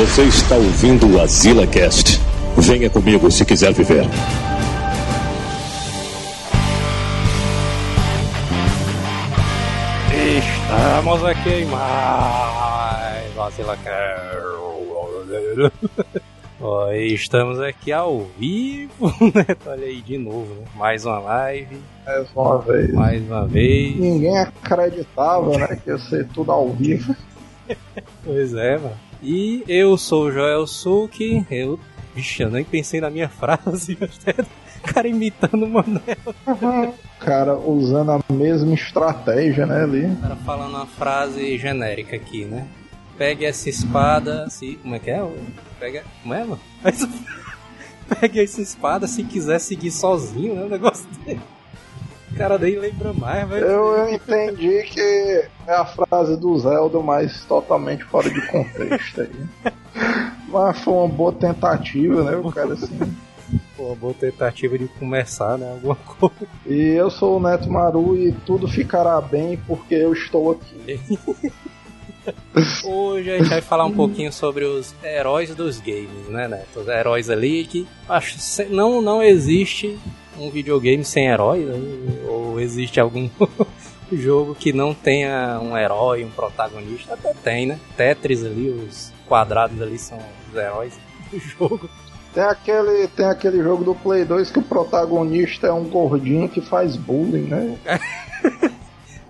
Você está ouvindo o Azila Cast. Venha comigo se quiser viver. Estamos aqui em mais Azila Cast. Estamos aqui ao vivo, né? Olha aí de novo, né? Mais uma live. Mais uma vez. Mais uma vez. Ninguém acreditava, né? Que ia ser tudo ao vivo. pois é, mano. E eu sou o Joel Suki. Eu. Vixe, eu nem pensei na minha frase. cara imitando o Manel. cara usando a mesma estratégia, né? Ali. O cara falando uma frase genérica aqui, né? Pegue essa espada. Se, como é que é? Pega. Como é, mano? Pegue essa espada se quiser seguir sozinho, né? O negócio dele. O cara nem lembra mais, mas. Eu, eu entendi que é a frase do Zelda, mas totalmente fora de contexto aí. mas foi uma boa tentativa, né? O cara assim. Uma boa tentativa de começar, né? Alguma coisa. E eu sou o Neto Maru e tudo ficará bem porque eu estou aqui. Hoje a gente vai falar um pouquinho sobre os heróis dos games, né, Neto? Os heróis ali que acho não não existe um videogame sem herói, né? ou existe algum jogo que não tenha um herói, um protagonista, até tem, né? Tetris ali, os quadrados ali são os heróis do jogo. Tem aquele, tem aquele jogo do Play 2 que o protagonista é um gordinho que faz bullying, né?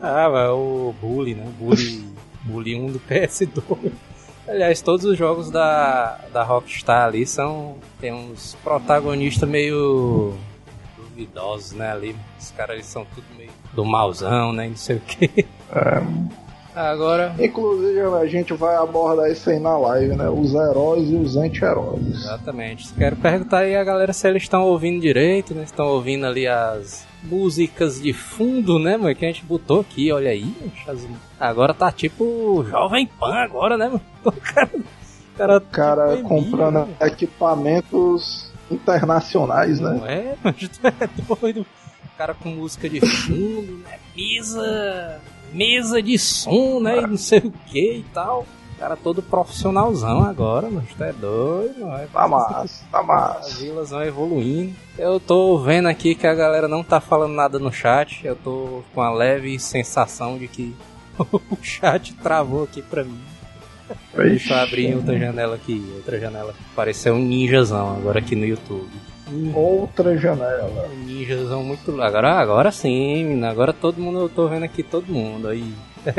ah, mas o bullying, né? Bullying, bullying 1 do PS2. Aliás, todos os jogos da, da Rockstar ali são. Tem uns protagonistas meio duvidosos, né? Ali, os caras eles são tudo meio do malzão, né? Não sei o que. É. Agora. Inclusive, a gente vai abordar isso aí na live, né? Os heróis e os anti-heróis. Exatamente. Quero perguntar aí a galera se eles estão ouvindo direito, né? Estão ouvindo ali as músicas de fundo, né, mano? Que a gente botou aqui, olha aí. Agora tá tipo Jovem Pan agora, né, mano? O cara, o cara, cara tipo, comprando equipamentos internacionais, né? Não é, mas tu é doido. O cara com música de fundo, né? Mesa, mesa de som, né? E não sei o que e tal. O cara todo profissionalzão agora, mas tu é doido, não é? Tá massa, tá massa. As vilas vão evoluindo. Eu tô vendo aqui que a galera não tá falando nada no chat. Eu tô com a leve sensação de que o chat travou aqui pra mim. Deixa eu abrir outra janela aqui, outra janela. Pareceu um ninjazão agora aqui no YouTube. Outra janela. Um ninjazão muito. Agora, agora sim, agora todo mundo, eu tô vendo aqui todo mundo aí.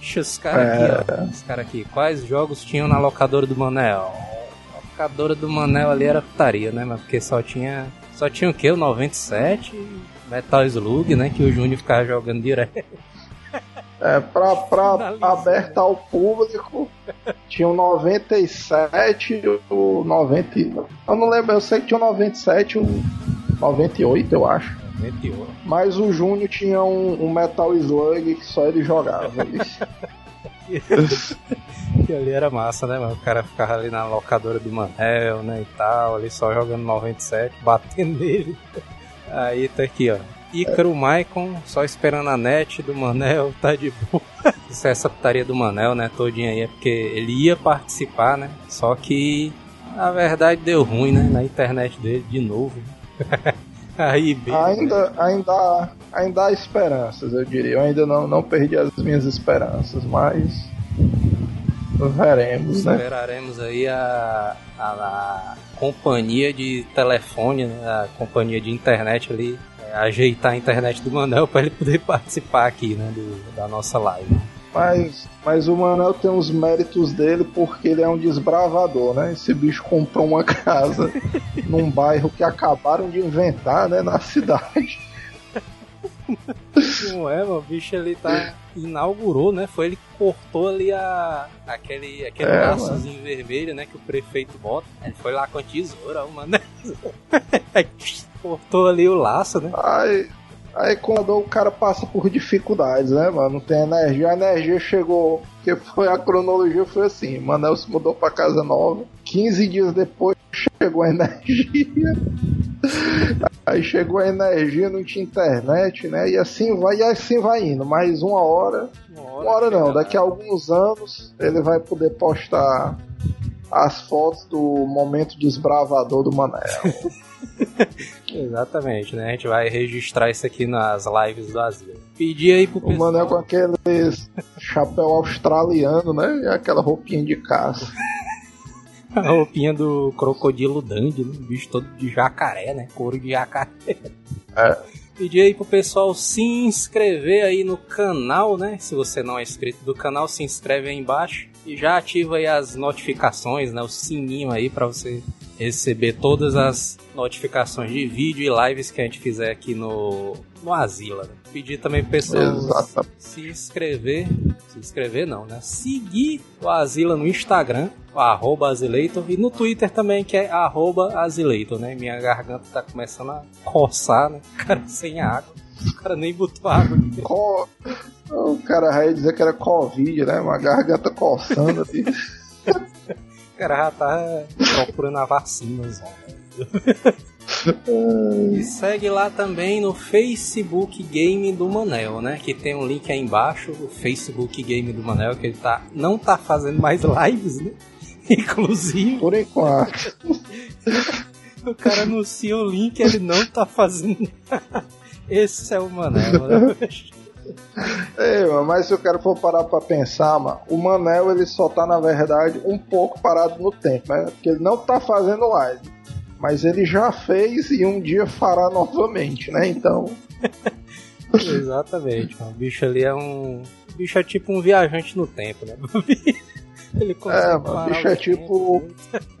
Deixa os caras é. aqui, ó. Os caras aqui. Quais jogos tinham na locadora do Manel? A locadora do Manel ali era putaria, né? Mas porque só tinha. Só tinha o que? O 97, Metal Slug, né? Que o Júnior ficava jogando direto. É, pra, pra aberta ao público, tinha o 97 o 90. Eu não lembro, eu sei que tinha o 97 o 98, eu acho. 98. Mas o Júnior tinha um, um, Metal Slug que só ele jogava. que ali era massa, né, mano? O cara ficava ali na locadora do Manel, né, e tal, ali só jogando 97, batendo nele. Aí tá aqui, ó. Ícaro Maicon, só esperando a net do Manel, tá de boa. Isso é essa putaria do Manel, né? Todinha aí, é porque ele ia participar, né? Só que na verdade deu ruim, né? Na internet dele de novo. aí, bem, ainda, né? ainda, ainda há esperanças, eu diria. Eu ainda não, não perdi as minhas esperanças, mas veremos, né? Esperaremos aí a, a, a companhia de telefone, né? a companhia de internet ali ajeitar a internet do Manel para ele poder participar aqui, né, do, da nossa live. Mas, mas o Manel tem os méritos dele porque ele é um desbravador, né? Esse bicho comprou uma casa num bairro que acabaram de inventar, né, na cidade. Não é, mano, o bicho ele tá. Inaugurou, né? Foi ele que cortou ali a. aquele, aquele é, vermelho, né? Que o prefeito bota. Ele foi lá com a tesoura, mano. cortou ali o laço, né? Aí, aí quando o cara passa por dificuldades, né, mano? Não tem energia, a energia chegou. Que foi a cronologia foi assim: Manel se mudou pra casa nova. 15 dias depois chegou a energia. Aí chegou a energia, não tinha internet, né? E assim vai, e assim vai indo. Mais uma hora. Uma Uma hora não, daqui a alguns anos ele vai poder postar as fotos do momento desbravador do Manel. Exatamente, né? A gente vai registrar isso aqui nas lives do Asilo. Pedir aí pro O Manel com aquele chapéu australiano, né? E aquela roupinha de caça. a roupinha do crocodilo Dandy, né? bicho todo de jacaré, né? Couro de jacaré. É. Pedir aí pro pessoal se inscrever aí no canal, né? Se você não é inscrito do canal, se inscreve aí embaixo e já ativa aí as notificações, né? O sininho aí para você receber todas as notificações de vídeo e lives que a gente fizer aqui no, no Asila. Né? Pedir também pro pessoal Exatamente. se inscrever, se inscrever não, né? Seguir o Asila no Instagram, o arroba Azileitor, e no Twitter também, que é arroba Azileitor, né? Minha garganta tá começando a coçar, né? Cara, sem água. O cara nem botou água. Co... O cara vai dizer que era Covid, né? Uma garganta coçando assim. O cara já tá procurando a vacina. E segue lá também no Facebook Game do Manel, né? Que tem um link aí embaixo, o Facebook Game do Manel, que ele tá, não tá fazendo mais lives, né? Inclusive, Por enquanto. o cara anuncia o link ele não tá fazendo. Esse é o Manel, né? Ei, mano, mas se o cara for parar pra pensar, mano, o Manel ele só tá, na verdade, um pouco parado no tempo, né? Porque ele não tá fazendo live. Mas ele já fez e um dia fará novamente, né? Então. Exatamente, mano. o bicho ali é um. O bicho é tipo um viajante no tempo, né? Ele É, mano, parar bicho o é tempo. tipo.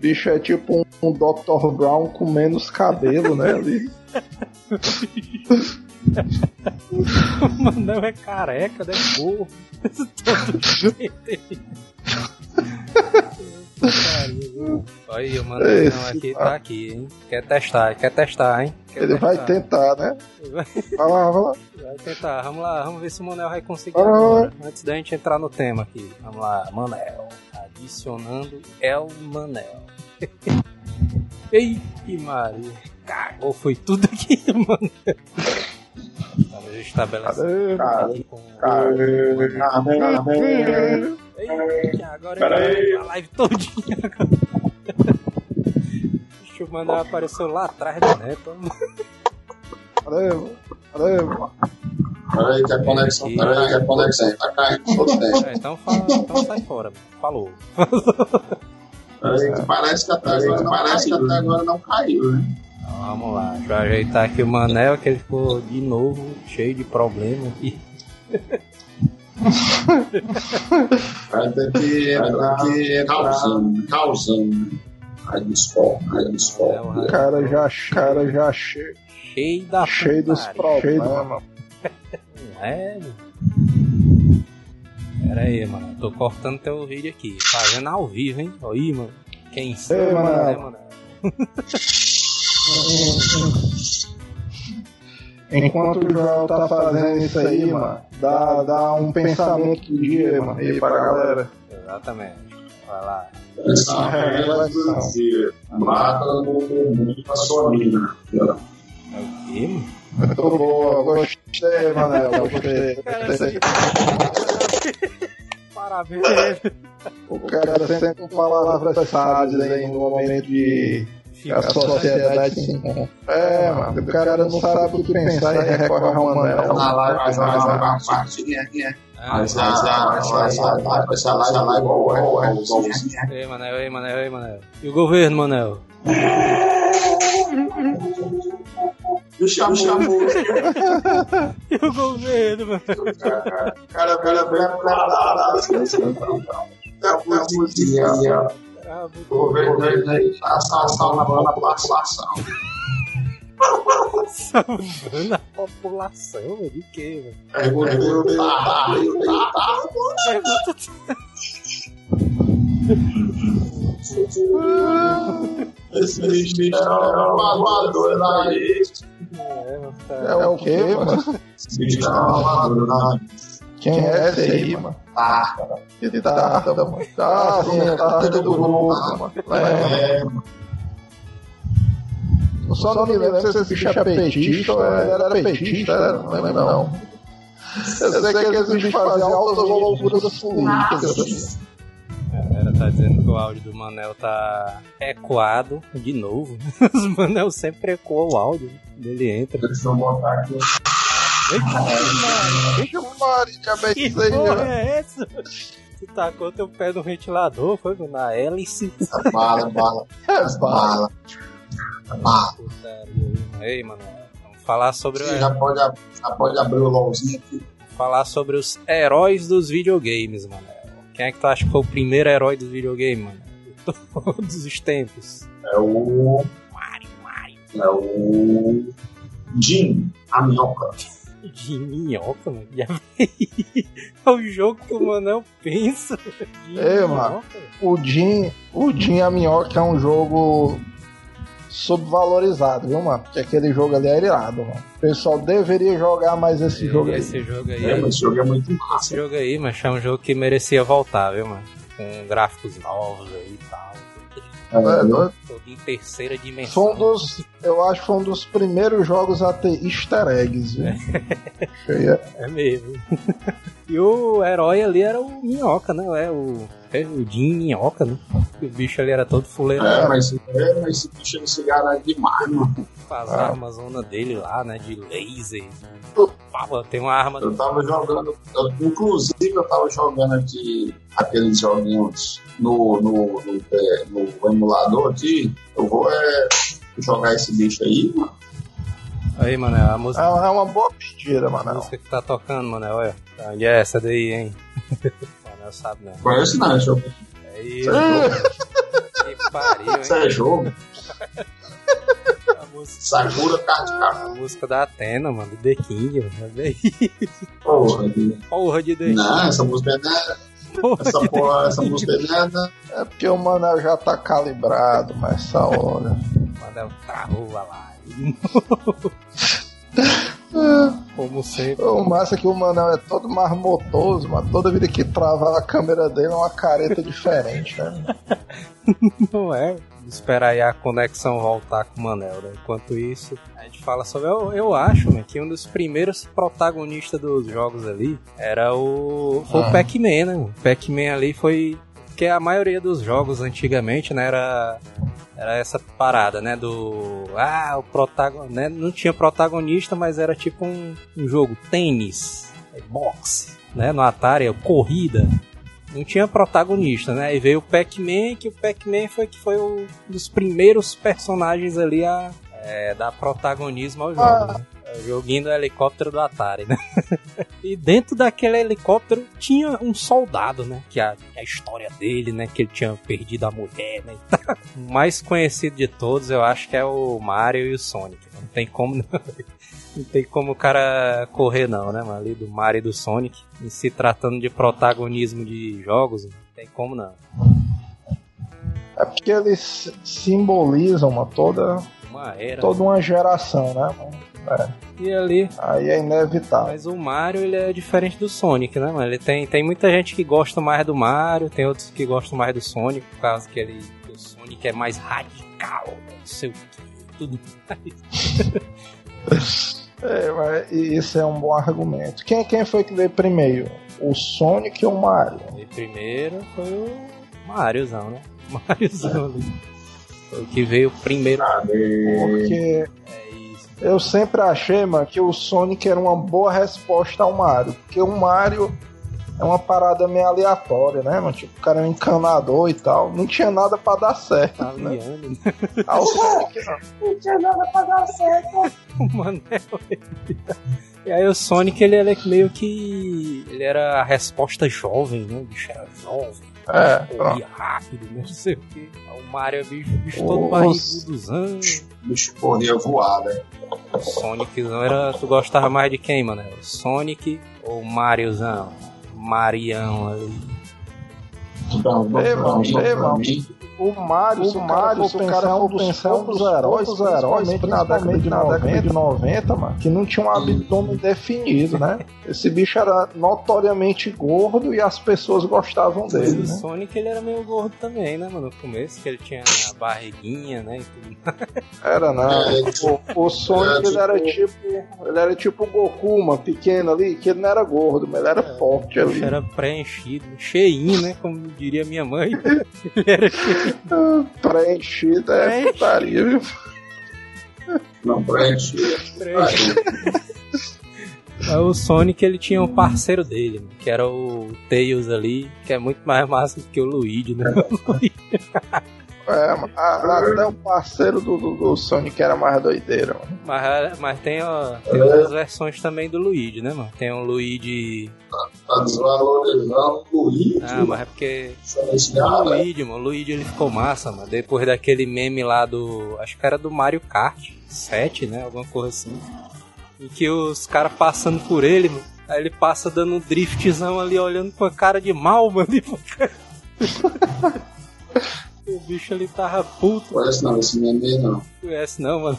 Bicho é tipo um, um Dr. Brown com menos cabelo, né? Ali. O Manel é careca, né? Burro. Todo jeito ele. Pariu. Olha aí, o Manel Esse aqui cara. tá aqui, hein? Quer testar, quer testar, hein? Quer Ele vai testar. tentar, né? Vai Vai lá, vai lá. vai tentar. Vamos lá, vamos ver se o Manel vai conseguir Ah. agora. Antes da gente entrar no tema aqui. Vamos lá, Manel. Adicionando El Manel. Ei, que Maria. Cagou, foi tudo aqui, Manel. Aqui com... Cadê? Cadê? Ei, agora aí. a live todinha. Deixa o Manel apareceu lá atrás do neto. Peraí, que a conexão, peraí, que a conexão tá caindo todo tempo. É, então, fala, então sai fora. Falou. Peraí, que parece que até agora, parece que até agora não caiu, né? Então, vamos lá, deixa eu ajeitar aqui o Manel, que ele ficou de novo cheio de problema aqui. Ter que entrar causando, causando. Aí dispor, aí dispor. O cara já, cara já cheio, Cheio da cheio dos problemas. É, mano. Pera aí, mano. Tô cortando teu vídeo aqui. Fazendo ao vivo, hein? Aí, mano. Quem sabe, Ei, mano. né, mano? Enquanto o Joel tá fazendo isso aí, mano, dá, dá um pensamento do dia, mano, aí pra galera. Exatamente. Vai lá. Essa regra do dia. Mata muito a sua mina. É o quê, mano? Muito boa, gostei, Manel, gostei. gostei. Parabéns. O cara sempre com palavras sábias aí no momento de a sociedade encontra. É, mano, o cara não sabe o que pensar e recorre ao Manel. Na live, mas a parte. É, é? Ah, Mas a live, igual é, é. Ei, Manel, ei, Manel, ei, Manel. E o governo, Manel? E o chamu, chamu. E o governo, Manel? Cara, cara, preparado. Da musiquinha. Ah, O governo aí, assaltando a população. Salvando a população, velho. De quê, velho? Perguntei, tá, tá, Pergunta Esse bicho é um magoador da lista. É, tá. É o quê, mano? Esse bicho é um magoador da lista. Quem é esse aí, mano? Tá, Que tarda, mano. Tá, sim, a tarde do grupo, mano. É, é, eu só não me lembro se esse bicho é petista ou ele era petista, né? não lembro não. Eu sei que eles bichos fazem altas loucuras políticas. A galera tá dizendo que o áudio do Manel tá ecoado de novo. Os Manel sempre ecoam o áudio dele entra. Deixa eu botar aqui. Eita, Maria, Deixa eu parar de que porra é essa? Tu tacou teu pé no ventilador, foi na hélice? Bala, bala. É, Bala. Bala. Ei, mano, vamos falar sobre, Você já pode, já pode abrir o LOLzinho aqui. falar sobre os heróis dos videogames, mano. Quem é que tu acha que foi o primeiro herói dos videogames, mano? De todos os tempos. É o. Mario, Mario. É o. Jim, a minhoca. De minhoca, mano. Já vi. É o jogo que o Manel pensa. De Ei, mano. O Jim, o Jim a Minhoca é um jogo subvalorizado, viu, mano? Porque aquele jogo ali é irado, mano. O pessoal deveria jogar mais esse jogo aí. Esse jogo aí. É, mas esse jogo é muito Esse massa. jogo aí, mas é um jogo que merecia voltar, viu, mano? Com gráficos novos aí e tal. É, doido. Todo em terceira dimensão. Foi um dos. Eu acho que foi um dos primeiros jogos a ter easter eggs, viu? Cheia. É mesmo. e o herói ali era o Minhoca, né? É o, é o Jim Minhoca, né? O bicho ali era todo fuleiro. É, mas, é, mas esse bicho ele se garante demais, mano. Com as Ah. armas zona dele lá, né? De laser. Pá, tem uma arma. Eu tava jogando, eu- inclusive eu tava jogando aqui aqueles joguinhos no, no, no, é, no emulador aqui. Eu vou é, jogar esse bicho aí, mano. Aí, mano, a música, É é uma boa pedida, a mano. música que tá tocando, mano. Olha. Onde é essa daí, hein? Mano, sabe, né? Conheço não, esse jogo. É isso. Que pariu, hein? Isso é jogo. A música, Sakura Card a música da Atena, mano. Do The King, mano. É Porra, de- Porra de The King. não, essa música é. Porra Essa porra, essa música é. não. É porque o Manel já tá calibrado nessa hora. Manel travou a live. Como sempre. O massa é que o Manel é todo marmotoso, mano. Toda vida que trava a câmera dele é uma careta diferente, né? Não é? Esperar aí a conexão voltar com o Manel, né? Enquanto isso, a gente fala sobre. Eu, eu acho, né, que um dos primeiros protagonistas dos jogos ali era o. Foi Ah. o Pac-Man, né? O Pac-Man ali foi. Porque a maioria dos jogos antigamente, né, era. Era essa parada, né? Do. Ah, o protagonista. Né, não tinha protagonista, mas era tipo um, um jogo tênis, é, boxe, né? No Atari, é corrida não tinha protagonista, né? E veio o Pac-Man, que o Pac-Man foi que foi um dos primeiros personagens ali a é, dar protagonismo ao jogo. Ah. Né? Joguinho do helicóptero do Atari, né? e dentro daquele helicóptero tinha um soldado, né? Que a, a história dele, né? Que ele tinha perdido a mulher, né? e o mais conhecido de todos, eu acho que é o Mario e o Sonic. Não tem como não. Não tem como o cara correr não, né, mano? Ali do Mario e do Sonic. Em se tratando de protagonismo de jogos, não tem como não. É porque eles simbolizam uma, toda, Uma era. toda uma geração, né? Mano? E ali. Aí é inevitável. Mas o Mario, ele é diferente do Sonic, né, mano? Ele tem, tem muita gente que gosta mais do Mario, tem outros que gostam mais do Sonic, por causa que ele, que o Sonic é mais radical, não sei o que, tudo mais. É, mas isso é um bom argumento. Quem, quem foi que veio primeiro? O Sonic ou o Mario? E primeiro foi o Mariozão, né? Mariozão ali. Foi o que veio primeiro. Cadê? Porque É. eu sempre achei, mano, que o Sonic era uma boa resposta ao Mario. Porque o Mario é uma parada meio aleatória, né, mano? Tipo, o cara é um encanador e tal. Não tinha nada pra dar certo, Tá né? liando? Ah, o Sonic não. Tinha nada pra dar certo. o Manel. E aí o Sonic, ele era meio que. Ele era a resposta jovem, né? O bicho era jovem, É, pronto. corria rápido, né? Não sei o que. O Mario é bicho, bicho todo Os- barrigudozão. O bicho corria voar, né? O Soniczão era. Tu gostava mais de quem, mano? O Sonic ou o Mariozão? Marião ali. Tu perguntou Ei, pra mano, o Mario, o Mario, o cara é um dos pensar um dos heróis, dos heróis, na década de, na década de 90, mano, que não tinha um abdômen definido, né? Esse bicho era notoriamente gordo e as pessoas gostavam dele, O né? Sonic ele era meio gordo também, né, mano? No começo, que ele tinha a barriguinha, né? E tudo. Era não. É, O, o Sonic É, ele era tipo- tipo, ele era tipo o Goku, mano, pequeno ali, que ele não era gordo, mas ele era forte O ali. bicho era preenchido, cheinho, né? Como diria minha mãe. ele era cheio. Preenchido é putaria, viu? Não preenche. preenchido. Aí o Sonic ele tinha um parceiro dele, que era o Tails ali, que é muito mais massa do que o Luigi, né? É, mano, a- até o parceiro do, do, do Sonic era mais doideiro, mano. Mas, mas tem, ó, tem outras versões também do Luigi, né, mano? Tem o Luigi. Tá desvalorizando o Luigi. Ah, mas é porque. O cara, Luigi, mano, o Luigi ele ficou massa, mano. Depois daquele meme lá do. Acho que era do Mario Kart 7, né? Alguma coisa assim. Em que os caras passando por ele, mano. Aí ele passa dando um driftzão ali, olhando com a cara de mal, mano. e fica- o bicho ali tava puto. Conhece não, esse meme não. Não conhece não, mano.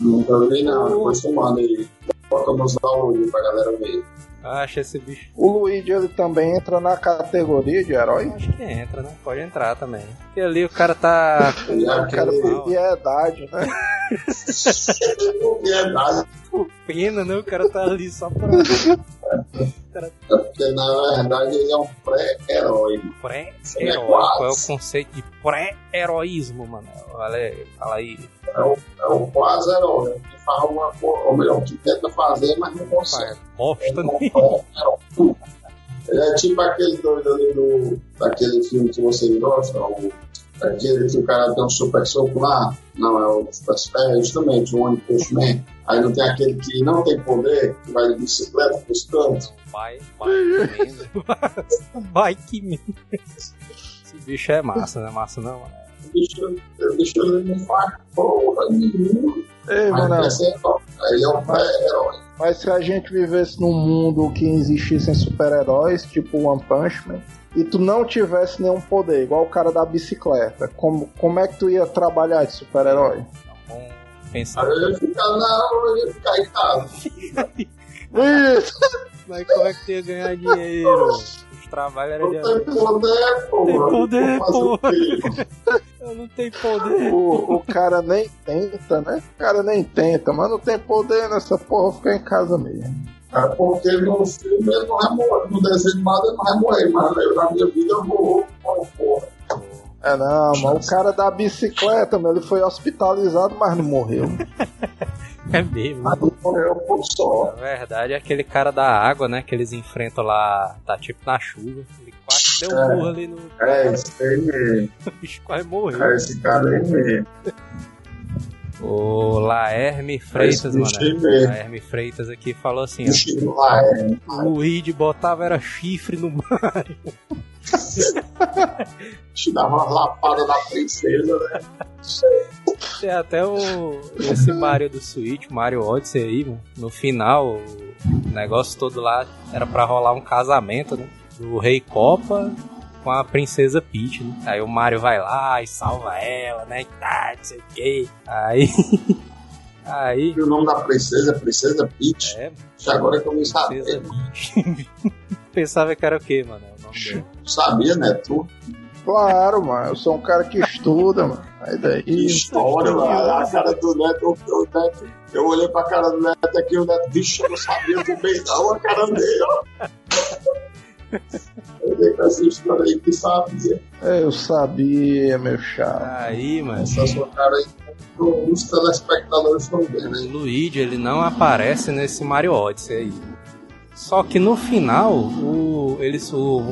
Nunca vi não, depois tu manda aí. Bota ao Luigi pra galera ver. Acha esse bicho. O Luigi ele também entra na categoria de herói. Acho que entra, né? Pode entrar também. Porque ali o cara tá. Ele O cara tem piedade, né? Pena, né? O cara tá ali só pra. É porque na verdade ele é um pré-herói. Pré-herói. É. Qual é o conceito de pré-heroísmo, mano? Aí, fala aí. É um, é um quase herói. Que faz alguma coisa, ou melhor, que tenta fazer, mas não consegue. Bosta Ele é é tipo aquele doido ali do, daquele filme que vocês gostam, o, aquele que o cara tem um super soco lá. Não, é o super é justamente o One Punch Man. Aí não tem aquele que não tem poder, que vai de bicicleta pros cantos. Vai, vai. Vai, que menda. Esse bicho é massa, não é massa não, mano? O bicho, o bicho não faz porra nenhuma. Ei, mano, herói. Ele é um pré-herói. mas se a gente vivesse num mundo que existissem super-heróis, tipo One Punch Man, e tu não tivesse nenhum poder, igual o cara da bicicleta, como, como é que tu ia trabalhar de super-herói? Vamos pensar. Aí ele fica na hora de ficar em casa. Isso! Mas como é que tu ia ganhar dinheiro? Os trabalhos eram Não de. tem poder, pô. Tem poder, pô. Eu não tenho poder. O, o cara nem tenta, né? O cara nem tenta, mas não tem poder nessa porra, ficar em casa mesmo. É porque no filme ele não vai morrer. No desenho animado ele não vai morrer, mas eu, na minha vida eu vou. porra. É não, mas o cara da bicicleta, meu, ele foi hospitalizado, mas não morreu. É mesmo. Mas não morreu por só. Na verdade, é aquele cara da água, né? Que eles enfrentam lá, tá tipo na chuva. Ele quase deu um É. burro ali no. É, esse aí mesmo. O bicho quase morreu. É esse cara aí mesmo. O Laerme Freitas, mano. Laerme Freitas aqui falou assim: Chico lá é. ó, o Luigi botava era chifre no Mario. Te dava uma lapada na princesa, né? Tem até o, esse Mario do Switch, Mario Odyssey aí, mano. No final, o negócio todo lá era pra rolar um casamento, né? Do Rei Copa com a Princesa Peach, né? Aí o Mario vai lá e salva ela, né? E tá, não sei o quê. Aí. Aí. E o nome da princesa é Princesa Peach. É, Que agora que eu não Princesa sabia. Peach. Pensava que era o quê, mano? O nome. Não sabia, né? Tu? Claro, mano, eu sou um cara que estuda, mano. Aí daí. Que história, mano. A cara do Neto, o Neto. Eu olhei pra cara do Neto aqui, o Neto, bicho, eu não sabia também não, a cara dele, ó. Eu dei com essa história aí que sabia. É, Eu sabia, meu chapa. Aí, mano. Essa sua cara aí, os telespectadores estão vendo, O? Luigi, ele não aparece nesse Mario Odyssey aí. Só que no final, o, eles, o,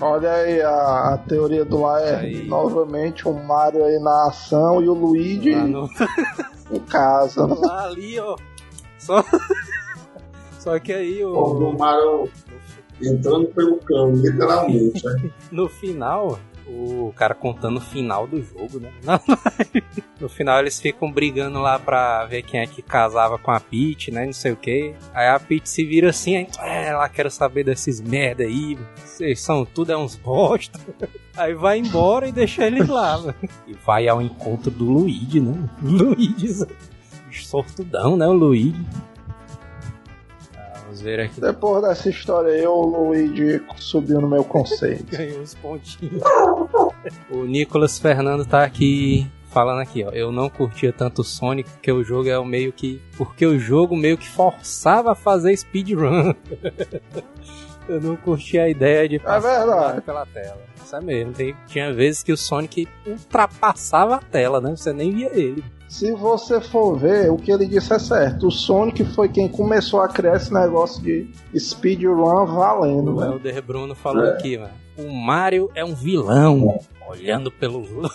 Olha aí a, a teoria do Laer. Aí. Novamente o Mario aí na ação e o Luigi no, em casa. né? lá ali, ó. Só, só que aí O o, Mario entrando pelo cano, literalmente. Né? No final, o cara contando o final do jogo, né? No final eles ficam brigando lá pra ver quem é que casava com a Peach, né? Não sei o que. Aí a Peach se vira assim, aí, é, ela quer saber desses merda aí, vocês são tudo é uns bosta. Aí vai embora e deixa eles lá. E vai ao encontro do Luigi, né? Luigi, sortudão, né? O Luigi. Vamos ver aqui. Depois dessa história aí, o Luigi subiu no meu conceito. Ganhou uns pontinhos. o Nicolas Fernando tá aqui falando aqui, ó. Eu não curtia tanto o Sonic porque o jogo é o meio que. Porque o jogo meio que forçava a fazer speedrun. eu não curtia a ideia de passar verdade. pela tela. Isso é mesmo. Tem- tinha vezes que o Sonic ultrapassava a tela, né? Você nem via ele. Se você for ver, o que ele disse é certo. O Sonic foi quem começou a criar esse negócio de speedrun valendo, O né? Helder Bruno falou aqui, mano. O Mario é um vilão. Olhando pelo.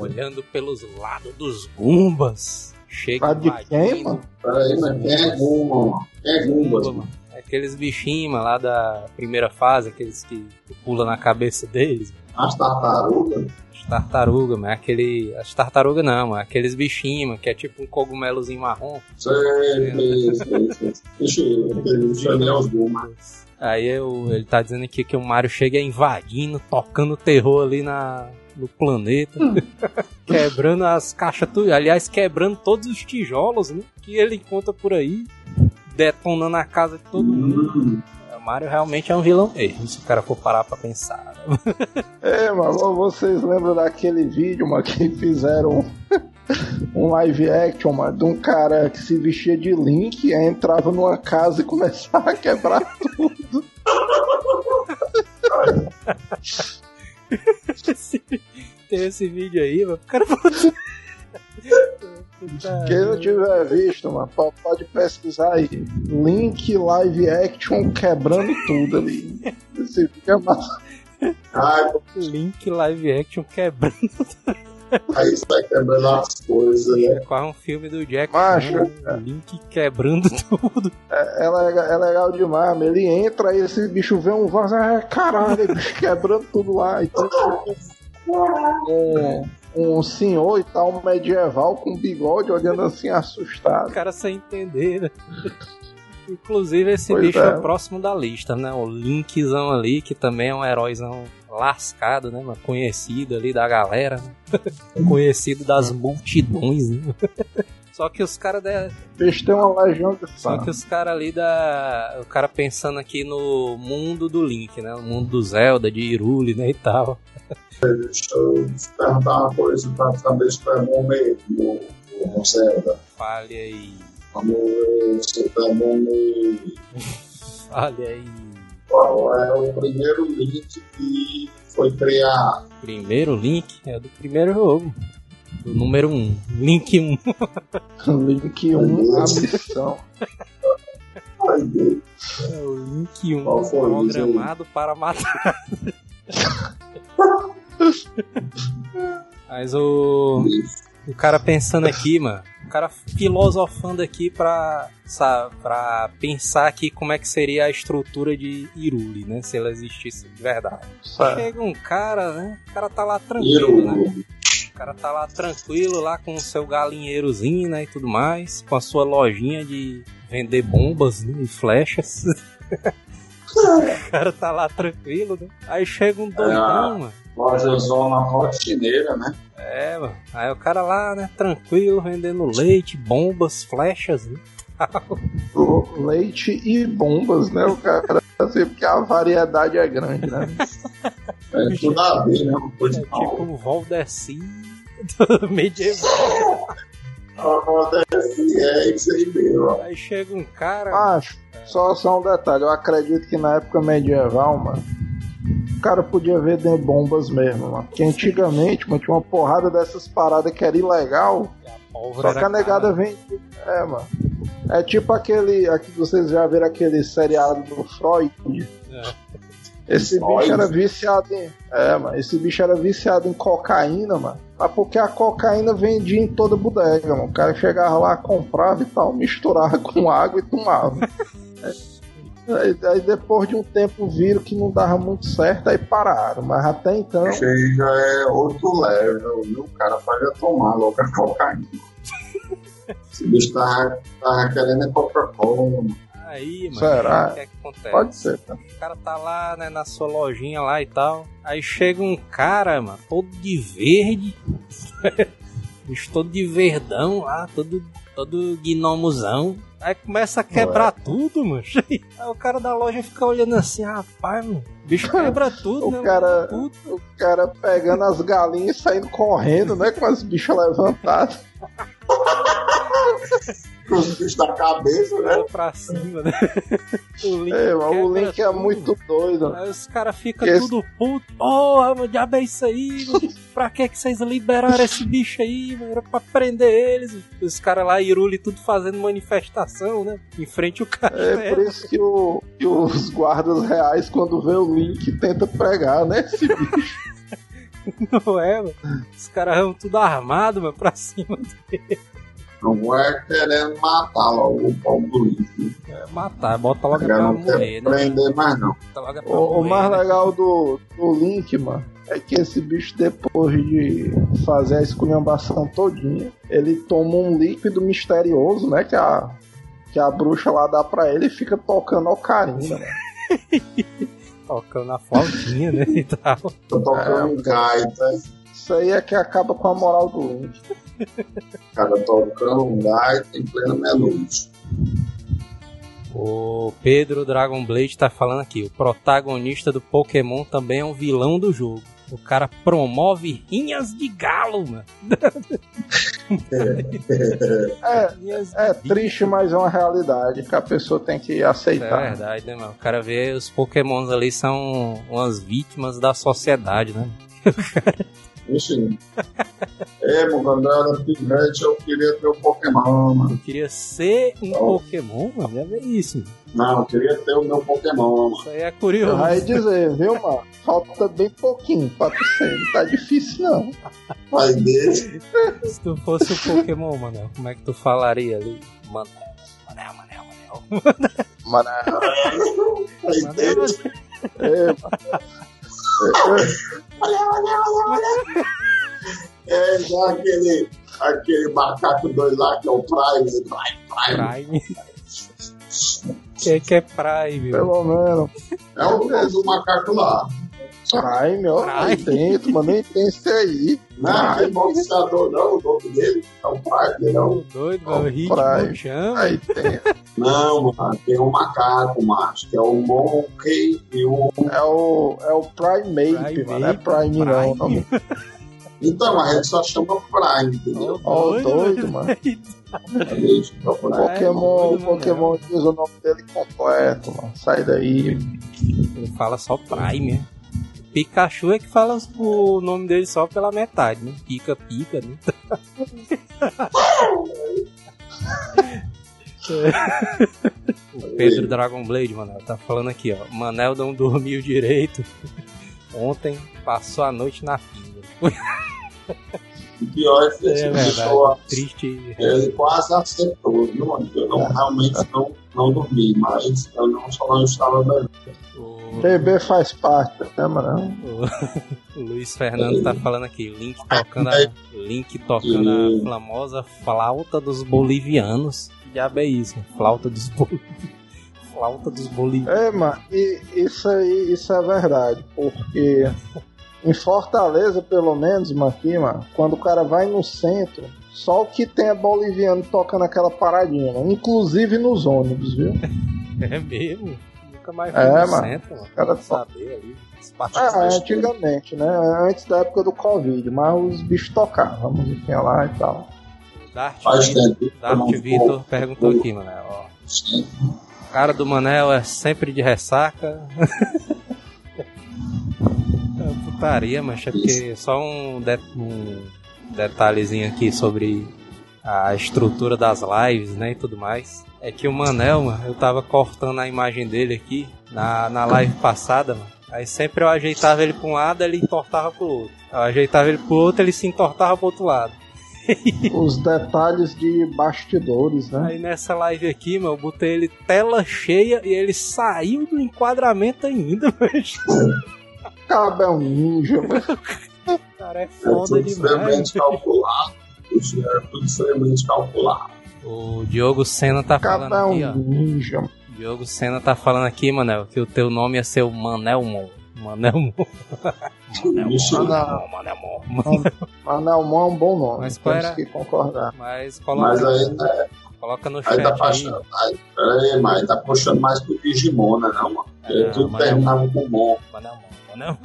olhando pelos lados dos Gumbas. Chega Lado de quem, mano? Peraí, mas quem é Gumba, mano? Quem é Gumbas, mano? É Aqueles bichinhos mano, lá da primeira fase, aqueles que pula na cabeça deles. As tartarugas? As tartarugas, mas aquele. As tartarugas não, mano. Aqueles bichinhos, mano, que é tipo um cogumelozinho marrom. Eu ler os Gumbas. Aí eu, ele tá dizendo aqui que o Mario chega invadindo, tocando terror ali na, no planeta, quebrando as caixas, aliás, quebrando todos os tijolos né, que ele encontra por aí, detonando a casa de todo mundo. Mario realmente é um vilão mesmo, se o cara for parar pra pensar. né? É, mano, vocês lembram daquele vídeo, mano, que fizeram um live action, mano, de um cara que se vestia de Link, aí entrava numa casa e começava a quebrar tudo. Esse- Tem esse vídeo aí, mano, o cara Quem não tiver visto, mano, po- pode pesquisar aí. Link live action quebrando tudo ali. Esse vídeo é massa. Ai, Link live action quebrando. aí você vai quebrando as coisas, né? É quase um filme do Jack Macho, Chan, Link quebrando tudo. É, é legal, é legal demais, mano. Ele entra e esse bicho vê um vaso, é caralho, o bicho quebrando tudo lá. Então, um, um senhor e tal, medieval com bigode olhando assim assustado. O cara sem entender, né? Inclusive, esse Pois bicho é. é. o próximo da lista, né? O Linkzão ali, que também é um heróizão lascado, né? mano? Conhecido ali da galera, né? Conhecido das multidões, né? Só que os caras da... Bicho tem uma legião de Só que os caras ali da. O cara pensando aqui no mundo do Link, né? O mundo do Zelda, de Hyrule, né? E tal. Deixa eu te perguntar uma coisa pra saber se tu é bom mesmo no, Zelda. Fale aí. Vamos ver se tu é bom mesmo. Fale aí. Qual é o primeiro link que foi criado? Primeiro Link é do primeiro jogo. Do número 1. Um. Link 1. Um. Link 1, a missão. Ai, Deus. É o Link 1 Qual foi o programado para matar. Mas o. O cara pensando aqui, mano. O cara filosofando aqui pra, sa- pra pensar aqui como é que seria a estrutura de Iruli, né? Se ela existisse de verdade. Sabe? Chega um cara, né? O cara tá lá tranquilo, né? Cara tá lá tranquilo, lá com o seu galinheirozinho, né, e tudo mais, com a sua lojinha de vender bombas né, e flechas. o cara tá lá tranquilo, né? Aí chega um doidão, Ah. mano. Loja zona rotineira, né? É, mano. Aí o cara lá, né, tranquilo, vendendo leite, bombas, flechas, né? Leite e bombas, né? O cara, assim, porque a variedade é grande, né? É tudo a ver, né? Uma coisa É tipo um Valdeci medieval. Acontece, é isso aí mesmo. Aí chega um cara. Acho, só, só um detalhe, eu acredito que na época medieval, mano, o cara podia vender bombas mesmo, mano. Porque antigamente, mano, tinha uma porrada dessas paradas que era ilegal, pólvora só que a negada cara. vende. É, mano. É tipo aquele. Aqui vocês já viram aquele seriado do Freud. É. Esse Freud? bicho era viciado em. É, mano. Esse bicho era viciado em cocaína, mano. Mas porque a cocaína vendia em toda bodega, mano. O cara chegava lá, comprava e tal, misturava com água e tomava. Aí, aí depois de um tempo viram que não dava muito certo, aí pararam. Mas até então. Isso aí já é outro level, viu? O cara pode tomar logo a cocaína. Esse bicho tava, tava querendo é Coca-Cola. mano. Aí, mano, Será? o que é que acontece? Pode ser, tá? O cara tá lá, né, na sua lojinha lá e tal. Aí chega um cara, mano, todo de verde. Bicho todo de verdão lá, todo, todo gnomozão. Aí começa a quebrar tudo, mano. Aí o cara da loja fica olhando assim, rapaz, mano. O bicho quebra tudo, O né? cara- Tudo. O cara pegando as galinhas e saindo correndo, né? Com as bichas levantadas. Com os bichos da cabeça, né? Pra cima, né? O Link, É, o Link é muito doido. Aí os caras ficam Esse- tudo puto. Porra, mano, diabo é isso aí, mano. Pra que que vocês liberaram esse bicho aí, mano? Era pra prender eles. Os caras lá, Iruli, tudo fazendo manifestação, né? Em frente ao É castelo. por isso que, o- que os guardas reais, quando vê o Link, tenta pregar, né? Esse bicho. Não é, mano? Os caras vão tudo armado, mano, pra cima. Não é querendo matar logo o pau do lixo. É, matar, bota logo pra não morrer, quer né? prender mais, não. Bota logo pra O, o morrer, mais né? legal do, do Link, mano, é que esse bicho, depois de fazer a esculhambação todinha, ele toma um líquido misterioso, né? Que a, que a bruxa lá dá pra ele e fica tocando ocarina, né? Tocando a flautinha, né? E tal. Tô tocando É, gaita, Isso aí é que acaba com a moral do Link. cara tocando um gaita em plena meia-noite. O Pedro Dragon Blade tá falando aqui. O protagonista do Pokémon também é um vilão do jogo. O cara promove rinhas de galo, mano. É, é de triste, mas é uma realidade que a pessoa tem que É aceitar. verdade, né, mano? O cara vê os pokémons ali são umas vítimas da sociedade, né? É, quando eu era pivete, eu queria ter o Pokémon, mano. Eu queria ser um pokémon, mano. Já vê isso, mano. Não, eu queria ter o meu Pokémon, mano. Isso aí é curioso. vai dizer, viu, mano? Falta bem pouquinho pra tu ser. Não tá difícil, não. Pai dele. Se tu fosse o pokémon, Manel, como é que tu falaria ali? Manel, Manel, Manel, Manel. Mano, Pai Manel, dele. é, É já aquele, aquele macaco doido lá que é o Prime. Prime, Prime. Prime. que que é Prime? pelo menos. É o do macaco lá. Prime, ó, dentro, mano, nem tem esse aí. Não, é boxeador, não, o nome dele. É o Prime, não. Doido, mano. O ritmo Prime. chama. Aí tem. Não, mano, tem um macaco, macho, que é o Monkey e o. É o, é o Primate, mano. Não é Prime, não. Prime. não. Então, a gente só chama Prime, entendeu? Ó, o doido, mano. Pokémon, o Pokémon diz o nome dele completo, mano. Sai daí. Ele fala só Prime, né? Pikachu é que fala o nome dele só pela metade, né? Pica, pica, né? o Pedro Dragon Blade, Manel, tá falando aqui, ó. Manel não dormiu direito. Ontem passou a noite na pinga. O pior é que É pessoa, Triste. ele quase acertou, viu? Eu não, realmente não, não dormi, mas eu não só não estava bem. O, Bebê faz parte, né, mano? o Luiz Fernando tá falando aqui. Link tocando a, Link tocando a famosa flauta dos bolivianos. Que diabo é isso? Flauta dos bolivianos. Flauta dos bolivianos. É, mano, e isso aí, isso é verdade, porque em Fortaleza, pelo menos, mano, aqui, mano, quando o cara vai no centro, só o que tem é boliviano tocando aquela paradinha, mano, inclusive nos ônibus, viu? É mesmo? Nunca mais fui É, no mano. centro, mano. Cara, Pra saber ali. Ah, mais- antigamente, né? Antes da época do Covid, mas os bichos tocavam, a musiquinha lá e tal. Vitor, tempo. Darth Vitor perguntou aqui, Manel. Ó, a cara do Manel é sempre de ressaca. putaria, mas é porque só um, de- um detalhezinho aqui sobre a estrutura das lives, né, e tudo mais. É que o Manel, mano, eu tava cortando a imagem dele aqui na, na live passada, mano. Aí sempre eu ajeitava ele pra um lado, ele entortava pro outro. Eu ajeitava ele pro outro, ele se entortava pro outro lado. Os detalhes de bastidores, né? Aí nessa live aqui, meu, eu botei ele tela cheia e ele saiu do enquadramento ainda, mas. Cabo é um ninja, mas O cara é É foda tudo demais. calculado. É tudo friamente calculado. O Diogo Senna tá falando Cabo é aqui, ó. um ninja. O Diogo Senna tá falando aqui, Manel, que o teu nome ia ser o Manelmon. Manelmon. Manelmon, Manelmon. Manelmon é um bom nome. Mas qual temos era? que concordar. Mas coloca, Mas aí, é, coloca no aí chat tá aí. puxando. Aí, peraí, mas tá puxando mais pro Digimon, né, não, mano? É, tudo terminava com Mon. Manelmon, Manelmon.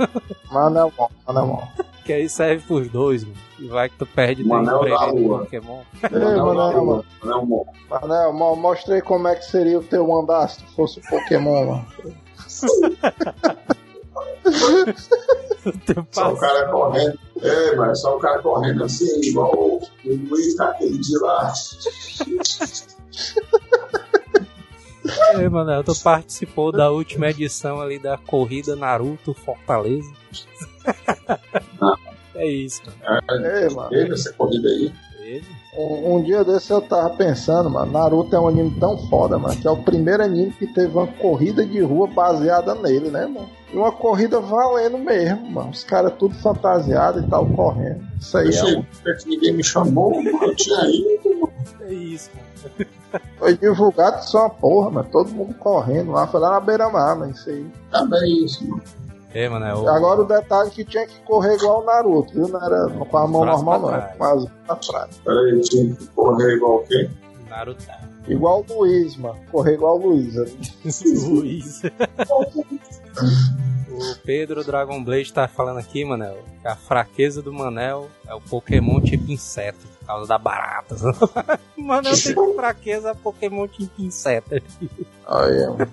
Manelmon, Manelmon. Que aí serve pros dois, mano. E vai que tu perde Manel aí no Lua. Pokémon. Manel, Manel. Manel Mon. Manelmon, mostra aí como é que seria o teu andar se tu fosse o Pokémon, mano. Só o cara correndo. É, mas só o cara correndo assim, igual o Luiz daquele de lá. É, Manel, tu participou da última edição ali da corrida Naruto Fortaleza. É isso, mano. Ei, mano. Teve essa corrida aí. Ele? Um, um dia desse eu tava pensando, mano, Naruto é um anime tão foda, mano, que é o primeiro anime que teve uma corrida de rua baseada nele, né, mano? E uma corrida valendo mesmo, mano. Os caras tudo fantasiado e tal, correndo. Isso aí Eu é achei um- que ninguém me chamou, eu tinha ido. É isso, mano. Foi divulgado só uma porra, mano. Todo mundo correndo lá, foi lá na beira-mar, mas isso aí. Também isso, mano. É, mano, é o... Agora o detalhe é que tinha que correr igual o Naruto, viu? Não era com a mão Braço normal, não, com as pra trás. Peraí, tinha que correr igual o quê? Naruto. Igual o Luiz, mano. Correr igual o Luiz. ali. Luiz. o Pedro Dragon Blade tá falando aqui, Manel, que a fraqueza do Manel é o Pokémon tipo inseto, por causa da barata. o Manel tem fraqueza Pokémon tipo inseto. Mano.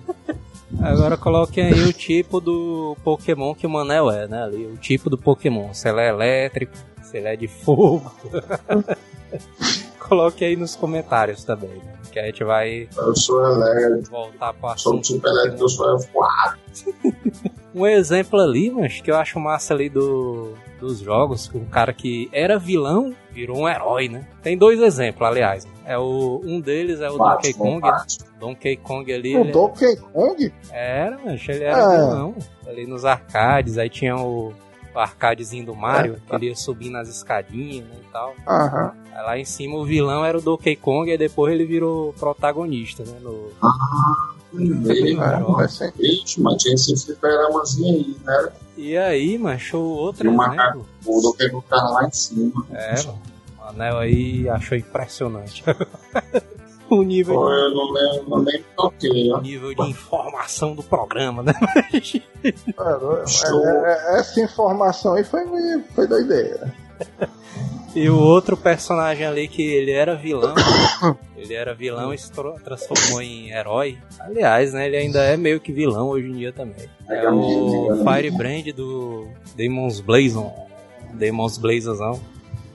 Agora coloquem aí o tipo do Pokémon que o Manel é, né? Ali, o tipo do Pokémon. Se ele é elétrico, se ele é de fogo. Coloque aí nos comentários também, né? Que a gente vai Eu sou elétrico, voltar pro sou assunto. super elétrico, eu sou. Um exemplo ali, mas que eu acho massa ali do, dos jogos, que um cara que era vilão virou um herói, né? Tem dois exemplos, aliás. É o, um deles é o Donkey Kong. Donkey Kong ali. O Donkey Kong? Era, mas ele era É. vilão. Ali nos arcades, aí tinha o, o arcadezinho do Mario, que ele ia subindo as escadinhas né, e tal. Aí lá em cima o vilão era o Donkey Kong, e depois ele virou protagonista, né? No, Ele, É, vai ser. Mas tinha esse fliperamazinho aí, né? E aí, macho, outro E o exemplo. macaco, o Donkey Kong tava lá em cima. É, mano. O Anel aí achou impressionante. o nível, Pô, eu não lembro, não nem toquei, ó. nível de informação do programa, né? É, é, é, essa informação aí foi, foi doideira. E o outro personagem ali que ele era vilão, ele era vilão e se transformou em herói. Aliás, né, ele ainda é meio que vilão hoje em dia também. É o Firebrand do Demon's Blazon. Demon's Blazozão.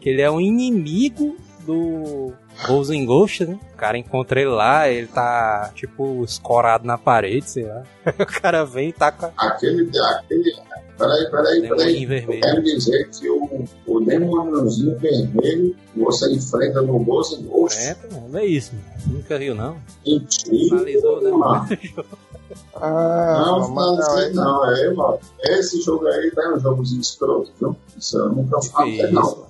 Que ele é um inimigo do Ghost in Ghost, né? O cara encontra ele lá, ele tá tipo escorado na parede, sei lá. O cara vem e taca Aquele, aquele. Peraí, peraí, peraí. vermelho. Quero dizer que o, o demôniozinho vermelho você enfrenta no Ghost Ghost. É, mano, é isso, mano. Nunca viu, não? Mentira. Finalizou, né? mano. Ah, Não, mas não, aí- não, é, mano. Esse jogo aí tá um jogozinho escroto, viu? Isso eu nunca falei, não.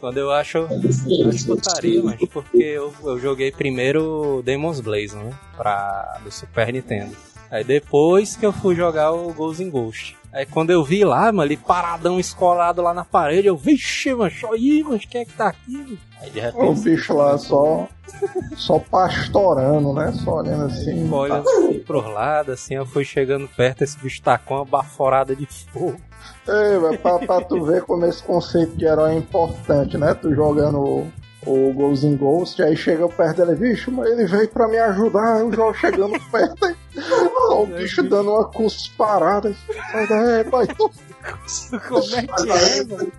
Quando eu acho. É Eu difícil. escutaria, mas porque eu, eu joguei primeiro Demon's Blaze, né? Pra, do Super Nintendo. Aí depois que eu fui jogar o Ghost in Ghost. Aí quando eu vi lá, mano, ele paradão escolado lá na parede, eu, vixe, mano, aí, mas quem é que tá aqui? Aí de O repente, bicho lá só, só pastorando, né? Só olhando assim. olha assim pros lados, assim, eu fui chegando perto, esse bicho tá com uma baforada de fogo. Ei, mas pra, pra tu ver como esse conceito de herói é importante, né? Tu jogando o, o Ghost in Ghost, aí chega perto dele, bicho, mas ele veio pra me ajudar, eu já chegando perto, aí, o bicho dando uma cusparada, sai daí, pai, Como é que é, mano?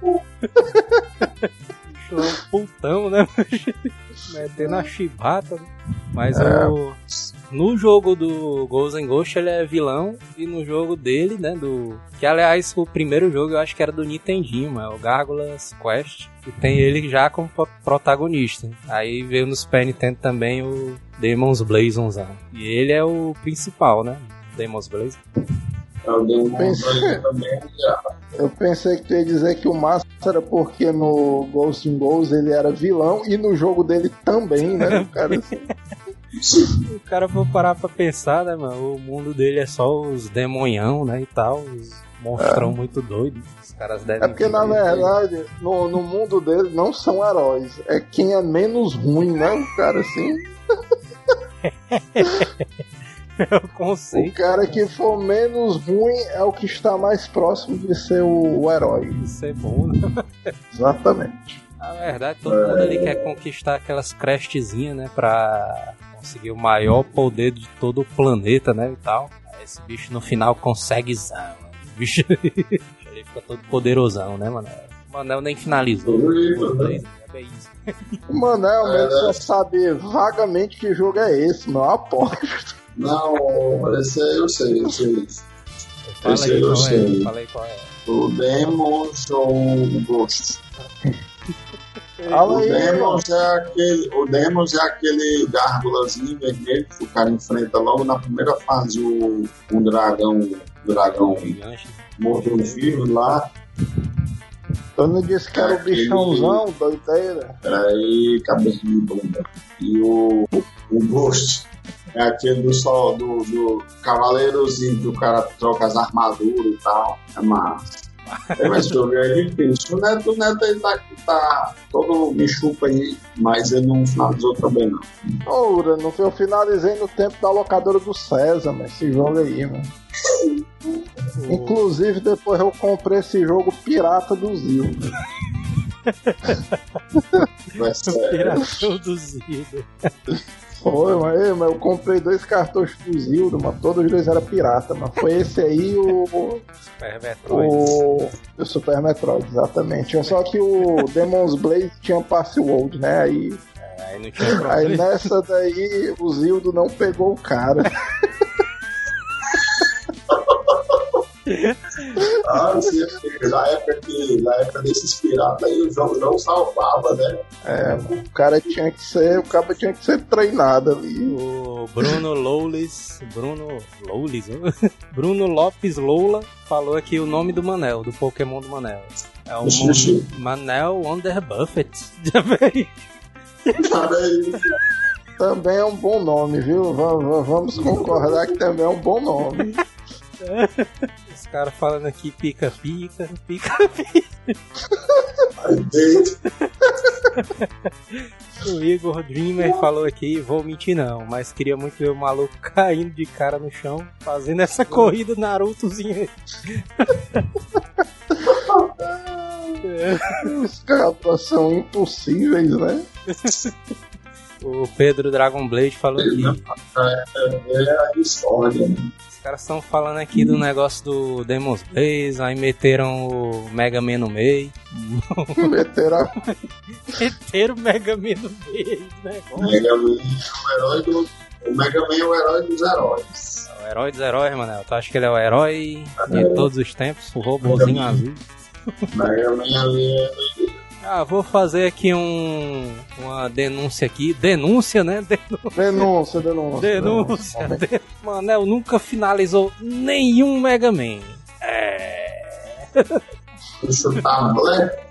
Bicho é um putão, né? Metendo a chibata, né? Mas É. o. no jogo do Ghost and Ghost ele é vilão e no jogo dele, né, do que aliás o primeiro jogo eu acho que era do Nintendinho, mano, o Gargoyles Quest, e tem ele já como protagonista. Aí veio no Super Nintendo também o Demon's Blazonzão. E ele é o principal, né? Demon's Blaze. É o Demon Pensei- também já. Eu pensei que tu ia dizer que o massa era porque no Ghost in Ghosts ele era vilão e no jogo dele também, né? O cara assim, O cara for parar pra pensar, né, mano? O mundo dele é só os demonhão, né, e tal, os monstrão muito doidos. Os caras devem É porque na verdade, no, no mundo dele não são heróis. É quem é menos ruim, né? O cara assim. É o O conceito. cara que for menos ruim é o que está mais próximo de ser o, o herói. Isso é bom, né? Exatamente. Na verdade, todo mundo ali quer conquistar aquelas crestzinhas, né? Pra conseguir o maior poder de todo o planeta, né? E tal. Aí esse bicho no final consegue zão. mano. O bicho ele fica todo poderosão, né, mano? O Manel nem finalizou. Né? É isso. O Manel mesmo só sabe vagamente que jogo é esse, meu. Aposto. Não, esse aí eu sei, eu sei. Fala Esse aí eu qual é. sei. Fala aí qual é. O Demons ou o Ghost? Fala O aí. Demons é aquele, o Demons é aquele gárgulazinho vermelho que o cara enfrenta logo na primeira fase o, um dragão, dragão Gigante. morto-vivo lá. Eu não disse que era o bichãozão, doideira. Peraí, cabeça de bunda. E o, o Ghost é aquele do sol, do, do cavaleirozinho que o cara troca as armaduras e tal. É massa. É, mas jogo é difícil. O Neto, o Neto ele tá, tá todo me chupa aí, mas ele não finalizou também não. Ô, Urano, eu finalizei no tempo da locadora do César, mas esse jogo aí, mano. Inclusive, depois eu comprei esse jogo pirata do Zil. Piratão do Zido. Foi, mas, ei, mas eu comprei dois cartuchos do Zildo, mas todos os dois eram pirata, mas foi esse aí e o, Super Metroid. o, o Super Metroid, exatamente. Só que o Demon's Blaze tinha password, né? Aí, Aí tinha aí problema. nessa daí o Zildo não pegou o cara. Ah, sim, na época, que, na época desses piratas aí o jogo não salvava, né? É, o cara tinha que ser, o cara tinha que ser treinado ali. O Bruno Loulis, Bruno Loulis. Bruno Lopes Loula falou aqui o nome do Manel, do Pokémon do Manel. É o. Manel Wonder Buffett. Já veio. Também, Também é um bom nome, viu? Va- Vamos concordar que também é um bom nome. Os caras falando aqui pica-pica, pica-pica. O Igor Dreamer falou aqui, vou mentir não, mas queria muito ver o maluco caindo de cara no chão, fazendo essa corrida Narutozinha. Os caras são impossíveis, né? O Pedro Dragon Blade falou aqui. é a discórdia. né? Os caras estão falando aqui do negócio do Demon's Blaze, aí meteram o Mega Man no meio. Meteram Meteram o Mega Man no meio negócio. Mega Man é o herói do. O Mega Man é o herói dos heróis. É O herói dos heróis, Manel. Tu acha que ele é o herói de todos os tempos? O robôzinho azul. O Mega Man ali é. Ah, vou fazer aqui um, uma denúncia aqui. Denúncia, né? Denúncia. denúncia, denúncia. Denúncia. De... Manel nunca finalizou nenhum Mega Man. É.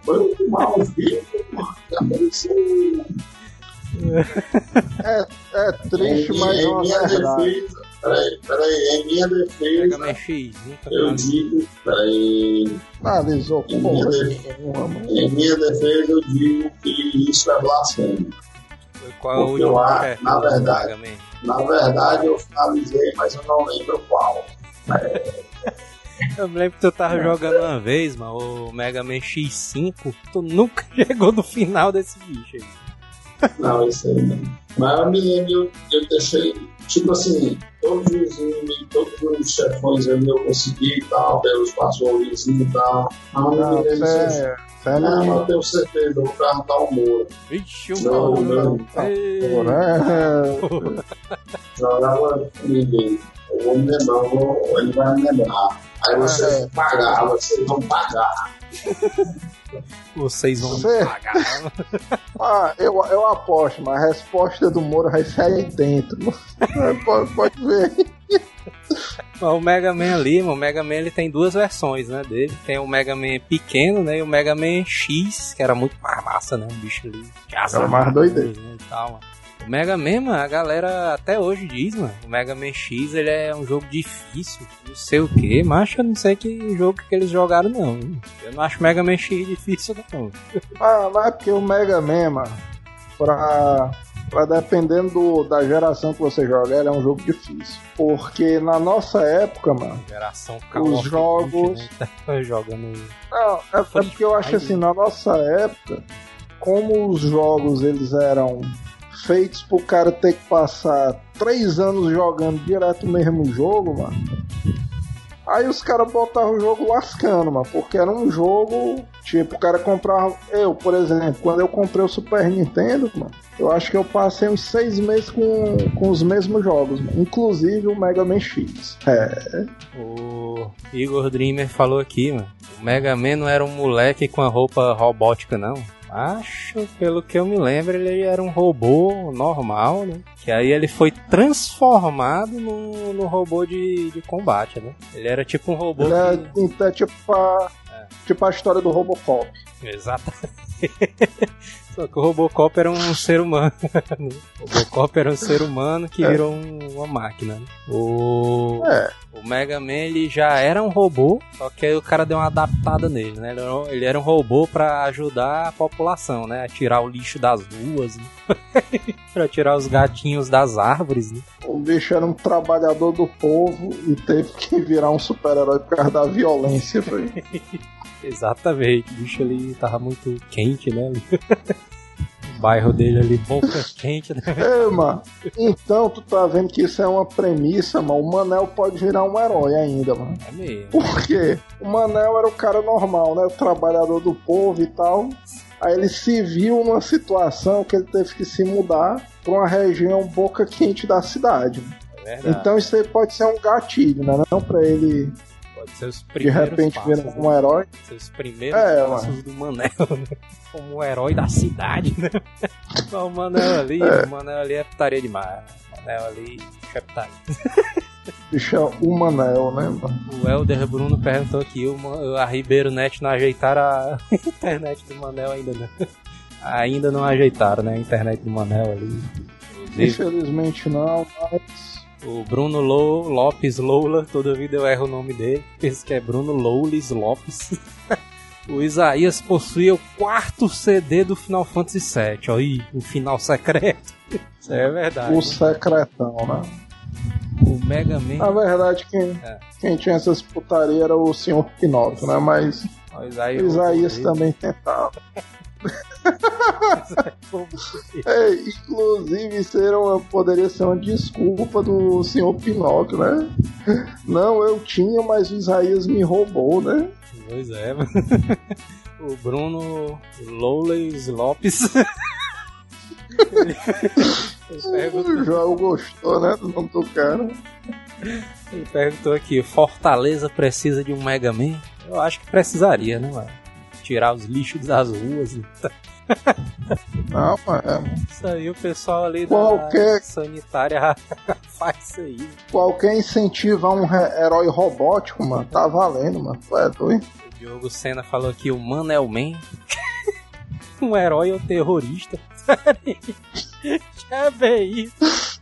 Foi um mal vivo, mano. É, é triste, mas é uma verdade. Defesa. Peraí, peraí. Em minha Mega defesa, Man X. Nunca eu finalizou. digo. Peraí. Analisou com Minha porra defesa. nenhuma, mano. Em minha defesa, eu digo que isso é blasfêmia. Foi Qual é o eu acho, que na verdade. Mega Man? Na verdade, eu finalizei, mas eu não lembro qual. Eu me lembro que tu tava jogando uma vez, mano, o Mega Man X5. Tu nunca chegou no final desse bicho aí. Não, isso aí não. Mas eu me lembro, eu, eu deixei tipo assim, todos os todos os chefões ali eu consegui e tal, pelos passwords e tal. Ah, não, você é não, não, mas eu tenho certeza, o carro tá o Moura. Vixe, o Não, maluco. não. Né? Jogava ninguém. Eu vou me lembrar, eu vou- ele vai me lembrar. Aí vocês É. vão pagar, vocês vão pagar. Vocês vão Você- pagar. Ah, eu, eu aposto, mas a resposta do Moro vai ser aí dentro. pode, pode ver. O Mega Man ali, mano, o Mega Man ele tem duas versões, né, dele. Tem o Mega Man pequeno, né, e o Mega Man X, que era muito mais massa, né, um bicho ali. Era mais doideira. né, e tal, mano. O Mega Man, mano, a galera até hoje diz, mano, o Mega Man X, ele é um jogo difícil, não sei o que, mas eu não sei que jogo que eles jogaram, não. Eu não acho o Mega Man X difícil, não. Ah, mas é porque o Mega Man, mano, pra, pra dependendo do- da geração que você joga, ele é um jogo difícil. Porque na nossa época, mano, Geração Os jogos- Né, tá jogando... Não, é, é porque eu acho assim, na nossa época, como os jogos eles eram feitos pro cara ter que passar três anos jogando direto o mesmo jogo, mano. Aí os caras botavam o jogo lascando, mano, porque era um jogo, tipo, o cara comprava. Eu, por exemplo, quando eu comprei o Super Nintendo, mano, eu acho que eu passei uns seis meses com, com os mesmos jogos, mano, inclusive o Mega Man X. É, O Igor Dreamer falou aqui, mano. O Mega Man não era um moleque com a roupa robótica, não. Acho, pelo que eu me lembro, ele era um robô normal, né? Que aí ele foi transformado no, no robô de, de combate, né? Ele era tipo um robô ele é, que... então, é tipo, a, tipo a história do Robocop. Exatamente. Só que o Robocop era um ser humano. o Robocop era um ser humano que É. virou um- uma máquina. né? O... É. o Mega Man ele já era um robô, só que aí o cara deu uma adaptada nele, né? Ele era um- Ele era um robô pra ajudar a população, né? A tirar o lixo das ruas, né? pra tirar os gatinhos das árvores, né? O bicho era um trabalhador do povo e teve que virar um super-herói por causa da violência. Foi. Exatamente. O bicho ali tava muito quente, né? o bairro dele ali, boca quente, né? Ei, mano, então tu tá vendo que isso é uma premissa, mano. O Manel pode virar um herói ainda, mano. É mesmo. Por quê? O Manel era o cara normal, né? O trabalhador do povo e tal. Aí ele se viu numa situação que ele teve que se mudar pra uma região boca quente da cidade. É verdade. Então isso aí pode ser um gatilho, né? Não pra ele Pode ser os de primeiros repente passos, virar né? um herói. Ser os primeiros É, passos do Manel, né? Como o herói da cidade, né? O Manel ali, o Manel ali é putaria demais. O Manel ali é putaria. Bicho é o Manel, né, mano? O Helder Bruno perguntou aqui, o a Ribeiro Net não ajeitaram a internet do Manel ainda não. Ainda não ajeitaram, né? A internet do Manel ali. Infelizmente não, mas. O Bruno Lo- Lopes Loula, toda vida eu erro o nome dele. Penso que é Bruno Loulis Lopes. o Isaías possui o quarto CD do Final Fantasy VII. Aí, o final secreto. Isso é verdade. O secretão, né? O Mega Man. Na verdade, quem, É. quem tinha essas putarias era o senhor Pinóquio, né? Mas O o Isaías, Isaías também tentava. É, inclusive, era uma- poderia ser uma desculpa do senhor Pinóquio, né? Não, eu tinha, mas o Isaías me roubou, né? Pois é. O Bruno Loulis Lopes. O João gostou, né? Do nome do cara. ele perguntou aqui: Fortaleza precisa de um Mega Man? Eu acho que precisaria, né, mano? Tirar os lixos das ruas. né? Não, mano. Isso aí o pessoal ali da Qualquer- sanitária faz isso aí. Qualquer incentivo a um herói robótico, mano, tá valendo, mano. É doido? O Diogo Senna falou aqui: o Manel Man. um herói ou terrorista? Já vê isso.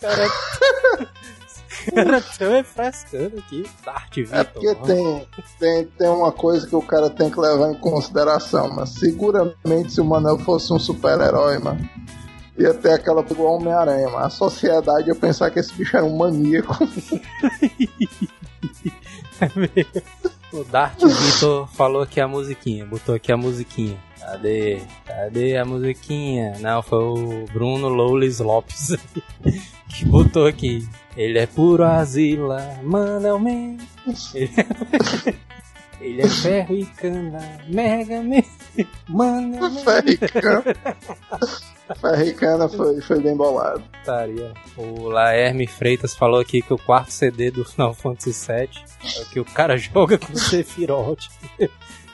cara, cara tão refrescando aqui. Dart Vitor. É porque tem, tem, tem uma coisa que o cara tem que levar em consideração, mas seguramente se o Manel fosse um super-herói, mano, ia ter aquela igual Homem-Aranha, mas a sociedade ia pensar que esse bicho era um maníaco. O Dart Vitor falou aqui a musiquinha, botou aqui a musiquinha. Cadê? Cadê a musiquinha? Não, foi o Bruno Loulis Lopes que botou aqui. Ele é puro Azila, Manel Man. Ele é, ele é ferro e cana, Mega Man. Manel Man. Ferro e cana. Ferro e cana foi, foi bem bolado. Taria. O Laerme Freitas falou aqui que o quarto CD do Final Fantasy VII é o que o cara joga com o Sephiroth.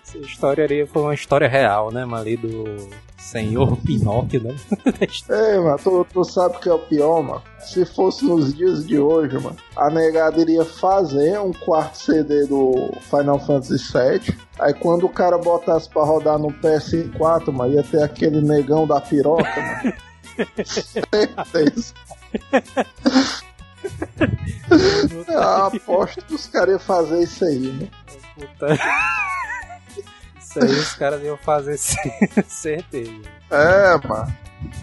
Essa história aí foi uma história real, né, ali do Senhor Pinóquio, né? Ei, mano, tu, tu sabe o que é o pior, mano? Se fosse nos dias de hoje, mano, a negada iria fazer um quarto CD do Final Fantasy VII. Aí quando o cara botasse pra rodar no PS4, mano, ia ter aquele negão da piroca, mano. Certeza. Aposto que os caras iam fazer isso aí, né? Puta. Isso aí os caras iam fazer certeza. É, mano.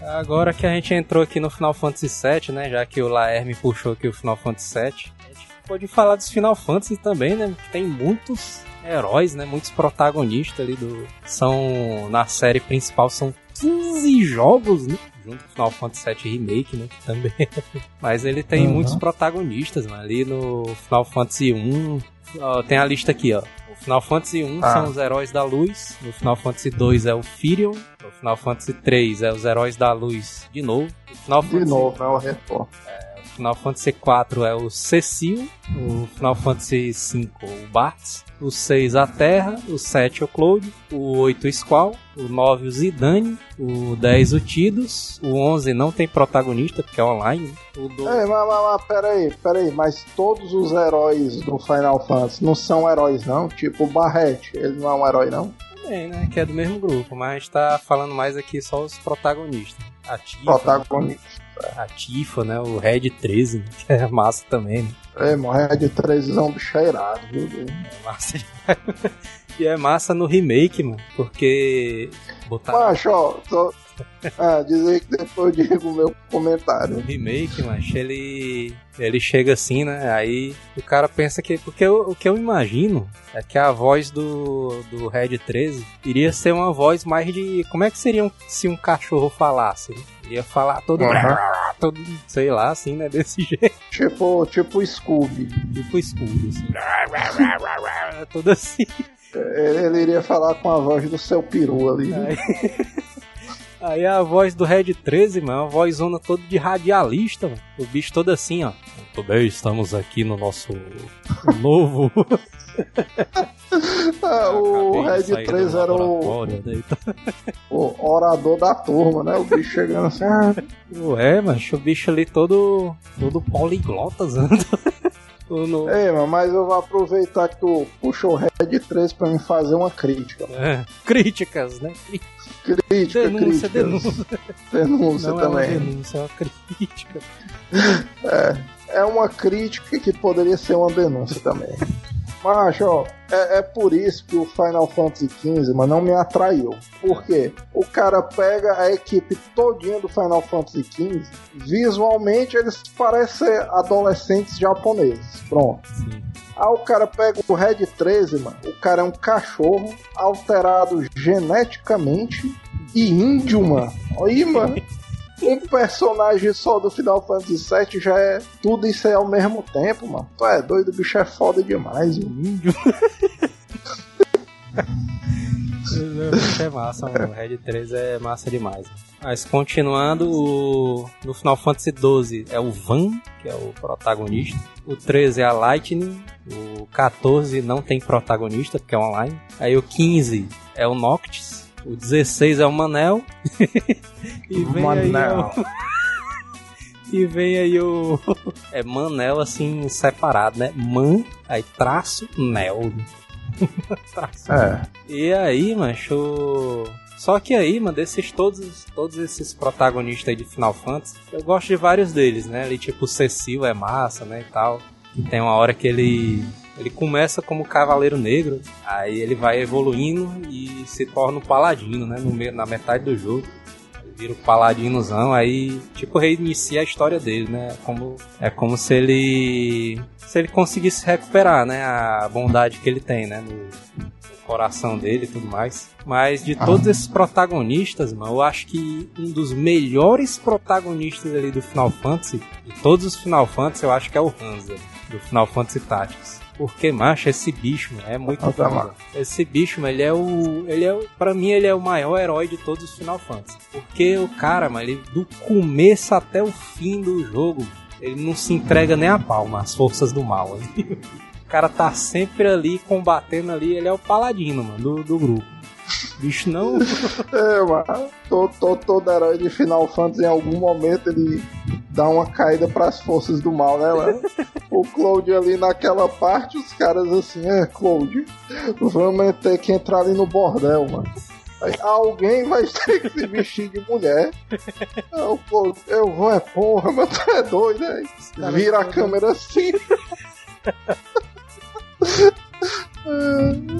Agora que a gente entrou aqui no Final Fantasy VII, né? Já que o Laerme puxou aqui o Final Fantasy VII, a gente pode falar dos Final Fantasy também, né? Tem muitos heróis, né? Muitos protagonistas ali do. São. Na série principal são 15 jogos, né? Junto com o Final Fantasy VII Remake, né? Também. Mas ele tem uhum. muitos protagonistas, né? Ali no Final Fantasy 1. Ó, tem a lista aqui, ó. Final Fantasy 1 ah. são os Heróis da Luz, no Final Fantasy 2 é o Firion, no Final Fantasy 3 é os Heróis da Luz de novo. Final de Fantasy... novo, é o Retor. É, Final Fantasy 4 é o Cecil, o Final Fantasy 5 o Bartz, o 6 a Terra, o 7 o Cloud, o 8 o Squall, o 9 o Zidane, o 10 o Tidus, o 11 não tem protagonista porque é online. O 12... É, mas, mas, mas peraí, peraí, mas todos os heróis do Final Fantasy não são heróis não? Tipo o Barret, ele não é um herói não? Também, né? Que é do mesmo grupo, mas tá falando mais aqui só os protagonistas. Ativa, protagonistas a Tifa, né? O Red 13, que é massa também, né? É, o Red 13 é um bicho irado, viu? É massa demais. e é massa no remake, mano, porque. Botaram... Macho, ó, tô... Ah, dizer que depois eu digo o meu comentário. O remake, mas ele ele chega assim, né? Aí o cara pensa que. Porque eu, o que eu imagino é que a voz do, do Red 13 iria ser uma voz mais de. Como é que seria um, se um cachorro falasse? Ia falar todo, uhum. todo. Sei lá, assim, né? Desse jeito. Tipo, tipo Scooby. Tipo Scooby, assim. todo assim. Ele, ele, iria falar com a voz do seu peru ali. Né? Aí... Aí a voz do Red 13, mano, uma voz zona toda de radialista, mano. O bicho todo assim, ó. Muito bem, estamos aqui no nosso novo. ah, o Red 3 era o... Né, o orador da turma, né? O bicho chegando assim. Ah. Ué, mas o bicho ali todo. todo poliglota, anda. No... Ei, mas eu vou aproveitar que tu puxou o Red 3 pra me fazer uma crítica. É, críticas, né? Crítica, denúncia, crítica. denúncia. Denúncia Não também. É uma denúncia, é uma crítica. É, é uma crítica que poderia ser uma denúncia também. Mas, ó, é, é, por isso que o Final Fantasy XV, mas não me atraiu. Por quê? O cara pega a equipe todinha do Final Fantasy XV, visualmente eles parecem adolescentes japoneses. Pronto. Sim. Aí o cara pega o Red 13, mano. O cara é um cachorro alterado geneticamente e índio, mano. Aí, mano. Um personagem só do Final Fantasy VII já é tudo isso aí ao mesmo tempo, mano. Tu é doido, o bicho é foda demais, o índio. é massa, mano. O Red 3 é massa demais. Mas continuando, o... no Final Fantasy XII é o Van, que é o protagonista. O 13 é a Lightning. O 14 não tem protagonista, porque é online. Aí o 15 é o Noctis. O 16 é o Manel. e vem Manel. aí o... E vem aí o. É Manel assim, separado, né? Man, aí traço, Nel. traço. É. E aí, macho. Só que aí, mano, desses todos, todos esses protagonistas aí de Final Fantasy, eu gosto de vários deles, né? Ali, tipo, o Cecil é massa, né? E tal. E tem uma hora que ele ele começa como Cavaleiro Negro, aí ele vai evoluindo e se torna um Paladino, né? No meio, na metade do jogo. Ele vira o Paladinozão, aí tipo reinicia a história dele, né? Como, é como se ele se ele conseguisse recuperar, né? A bondade que ele tem, né? No, coração dele e tudo mais. Mas de todos esses protagonistas, mano, eu acho que um dos melhores protagonistas ali do Final Fantasy, de todos os Final Fantasy, eu acho que é o Hansa, do Final Fantasy Tactics. Porque, macho, esse bicho mano, é muito Nossa, mano. Esse bicho, mano, ele é o. Ele é. Pra mim, ele é o maior herói de todos os Final Fantasy. Porque o cara, mano, ele, do começo até o fim do jogo, ele não se entrega nem a palma, as forças do mal. ali. O cara tá sempre ali, combatendo ali, ele é o paladino, mano, do, do grupo. Bicho não. É, mano. Todo, todo, todo herói de Final Fantasy, em algum momento, ele dá uma caída pras forças do mal, né, mano? O Cloud ali naquela parte, os caras assim, é, Cloud, vamos ter que entrar ali no bordel, mano. Aí alguém vai ter que se vestir de mulher. É, o Cloud, eu vou, é porra, mas tu é doido, né? Vira a câmera assim.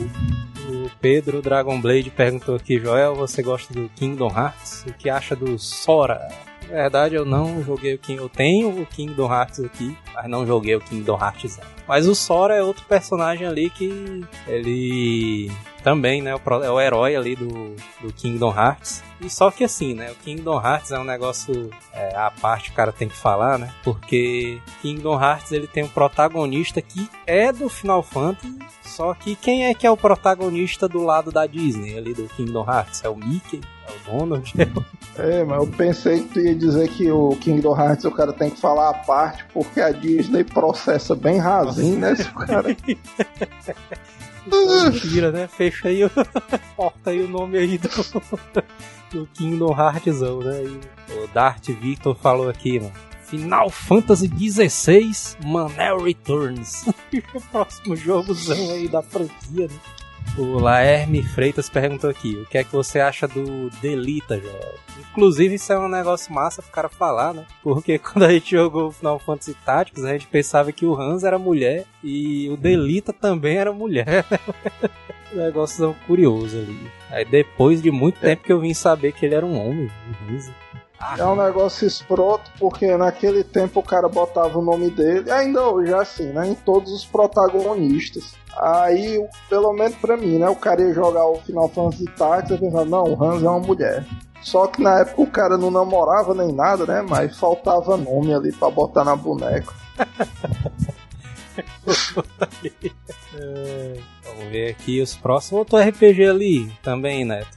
Pedro Dragon Blade perguntou aqui, Joel, você gosta do Kingdom Hearts? O que acha do Sora? Na verdade, eu não joguei o King. Eu tenho o Kingdom Hearts aqui, mas não joguei o Kingdom Hearts. Mas o Sora é outro personagem ali que ele também, né, o é o herói ali do, do Kingdom Hearts. E só que assim, né, o Kingdom Hearts é um negócio é, à parte que o cara tem que falar, né? Porque Kingdom Hearts ele tem um protagonista que é do Final Fantasy, só que quem é que é o protagonista do lado da Disney ali do Kingdom Hearts? É o Mickey? É o Donald? É mas eu pensei que tu ia dizer que o Kingdom Hearts o cara tem que falar a parte, porque a Disney processa bem rasinho, né? Se o cara Então, Tira, né? Fecha aí, corta aí o nome aí do, do Kingdom Heartzão, né? E o Dart Victor falou aqui, mano. Final Fantasy XVI Manel Returns. próximo jogozão aí da franquia, né? O Laerme Freitas perguntou aqui: o que é que você acha do Delita, Joel? Inclusive, isso é um negócio massa pro cara falar, né? Porque quando a gente jogou o Final Fantasy Tactics, a gente pensava que o Hans era mulher e o Delita também era mulher. um negócio curioso ali. Aí depois de muito tempo que eu vim saber que ele era um homem, o Hans. é um negócio escroto, porque naquele tempo o cara botava o nome dele, ainda hoje é assim, né? Em todos os protagonistas. Aí, pelo menos pra mim, né? O cara ia jogar o Final Fantasy Tactics e pensava, não, o Hans é uma mulher. Só que na época o cara não namorava nem nada, né? Mas faltava nome ali pra botar na boneca. Vamos ver aqui os próximos. Outro RPG ali também, Neto,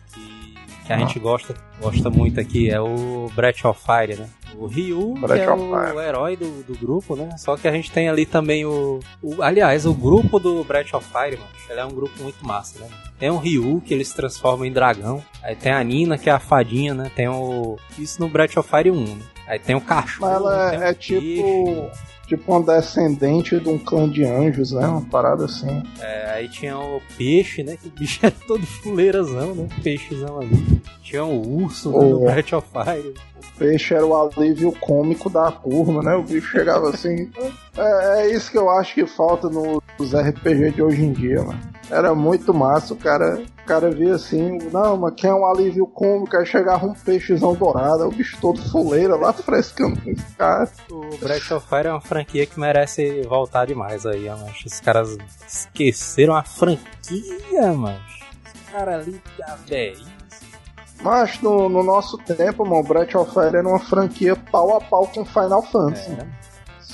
que, que a gente gosta, gosta muito aqui, é o Breath of Fire, né? O Ryu, que Breath é of o Fire. herói do, do grupo, né? Só que a gente tem ali também o, o- Aliás, o grupo do Breath of Fire, mano, ele é um grupo muito massa, né? Tem o Ryu, que ele se transforma em dragão. Aí tem a Nina, que é a fadinha, né? Tem o. Isso no Breath of Fire 1, né? Aí tem o cachorro. Mas ela é, é tipo. Tipo uma descendente de um clã de anjos, né? Uma parada assim. É, aí tinha o peixe, né? Que o bicho era todo fuleirazão, né? Peixezão ali. Tinha o urso né, no Oh. Breath of Fire. O peixe era o alívio cômico da turma, né? O bicho chegava assim. É, é isso que eu acho que falta no- nos RPG de hoje em dia, mano. Era muito massa, o cara, o cara via assim, não, mas quer um alívio cômico, aí chegava um peixezão dourado, o bicho todo fuleira lá frescando com esse cara. O Breath of Fire é uma franquia que merece voltar demais aí, ó, macho. Os caras esqueceram a franquia, mano. Esse cara ali velho. Mas no, no nosso tempo, mano, o Breath of Fire era uma franquia pau a pau com Final Fantasy. É.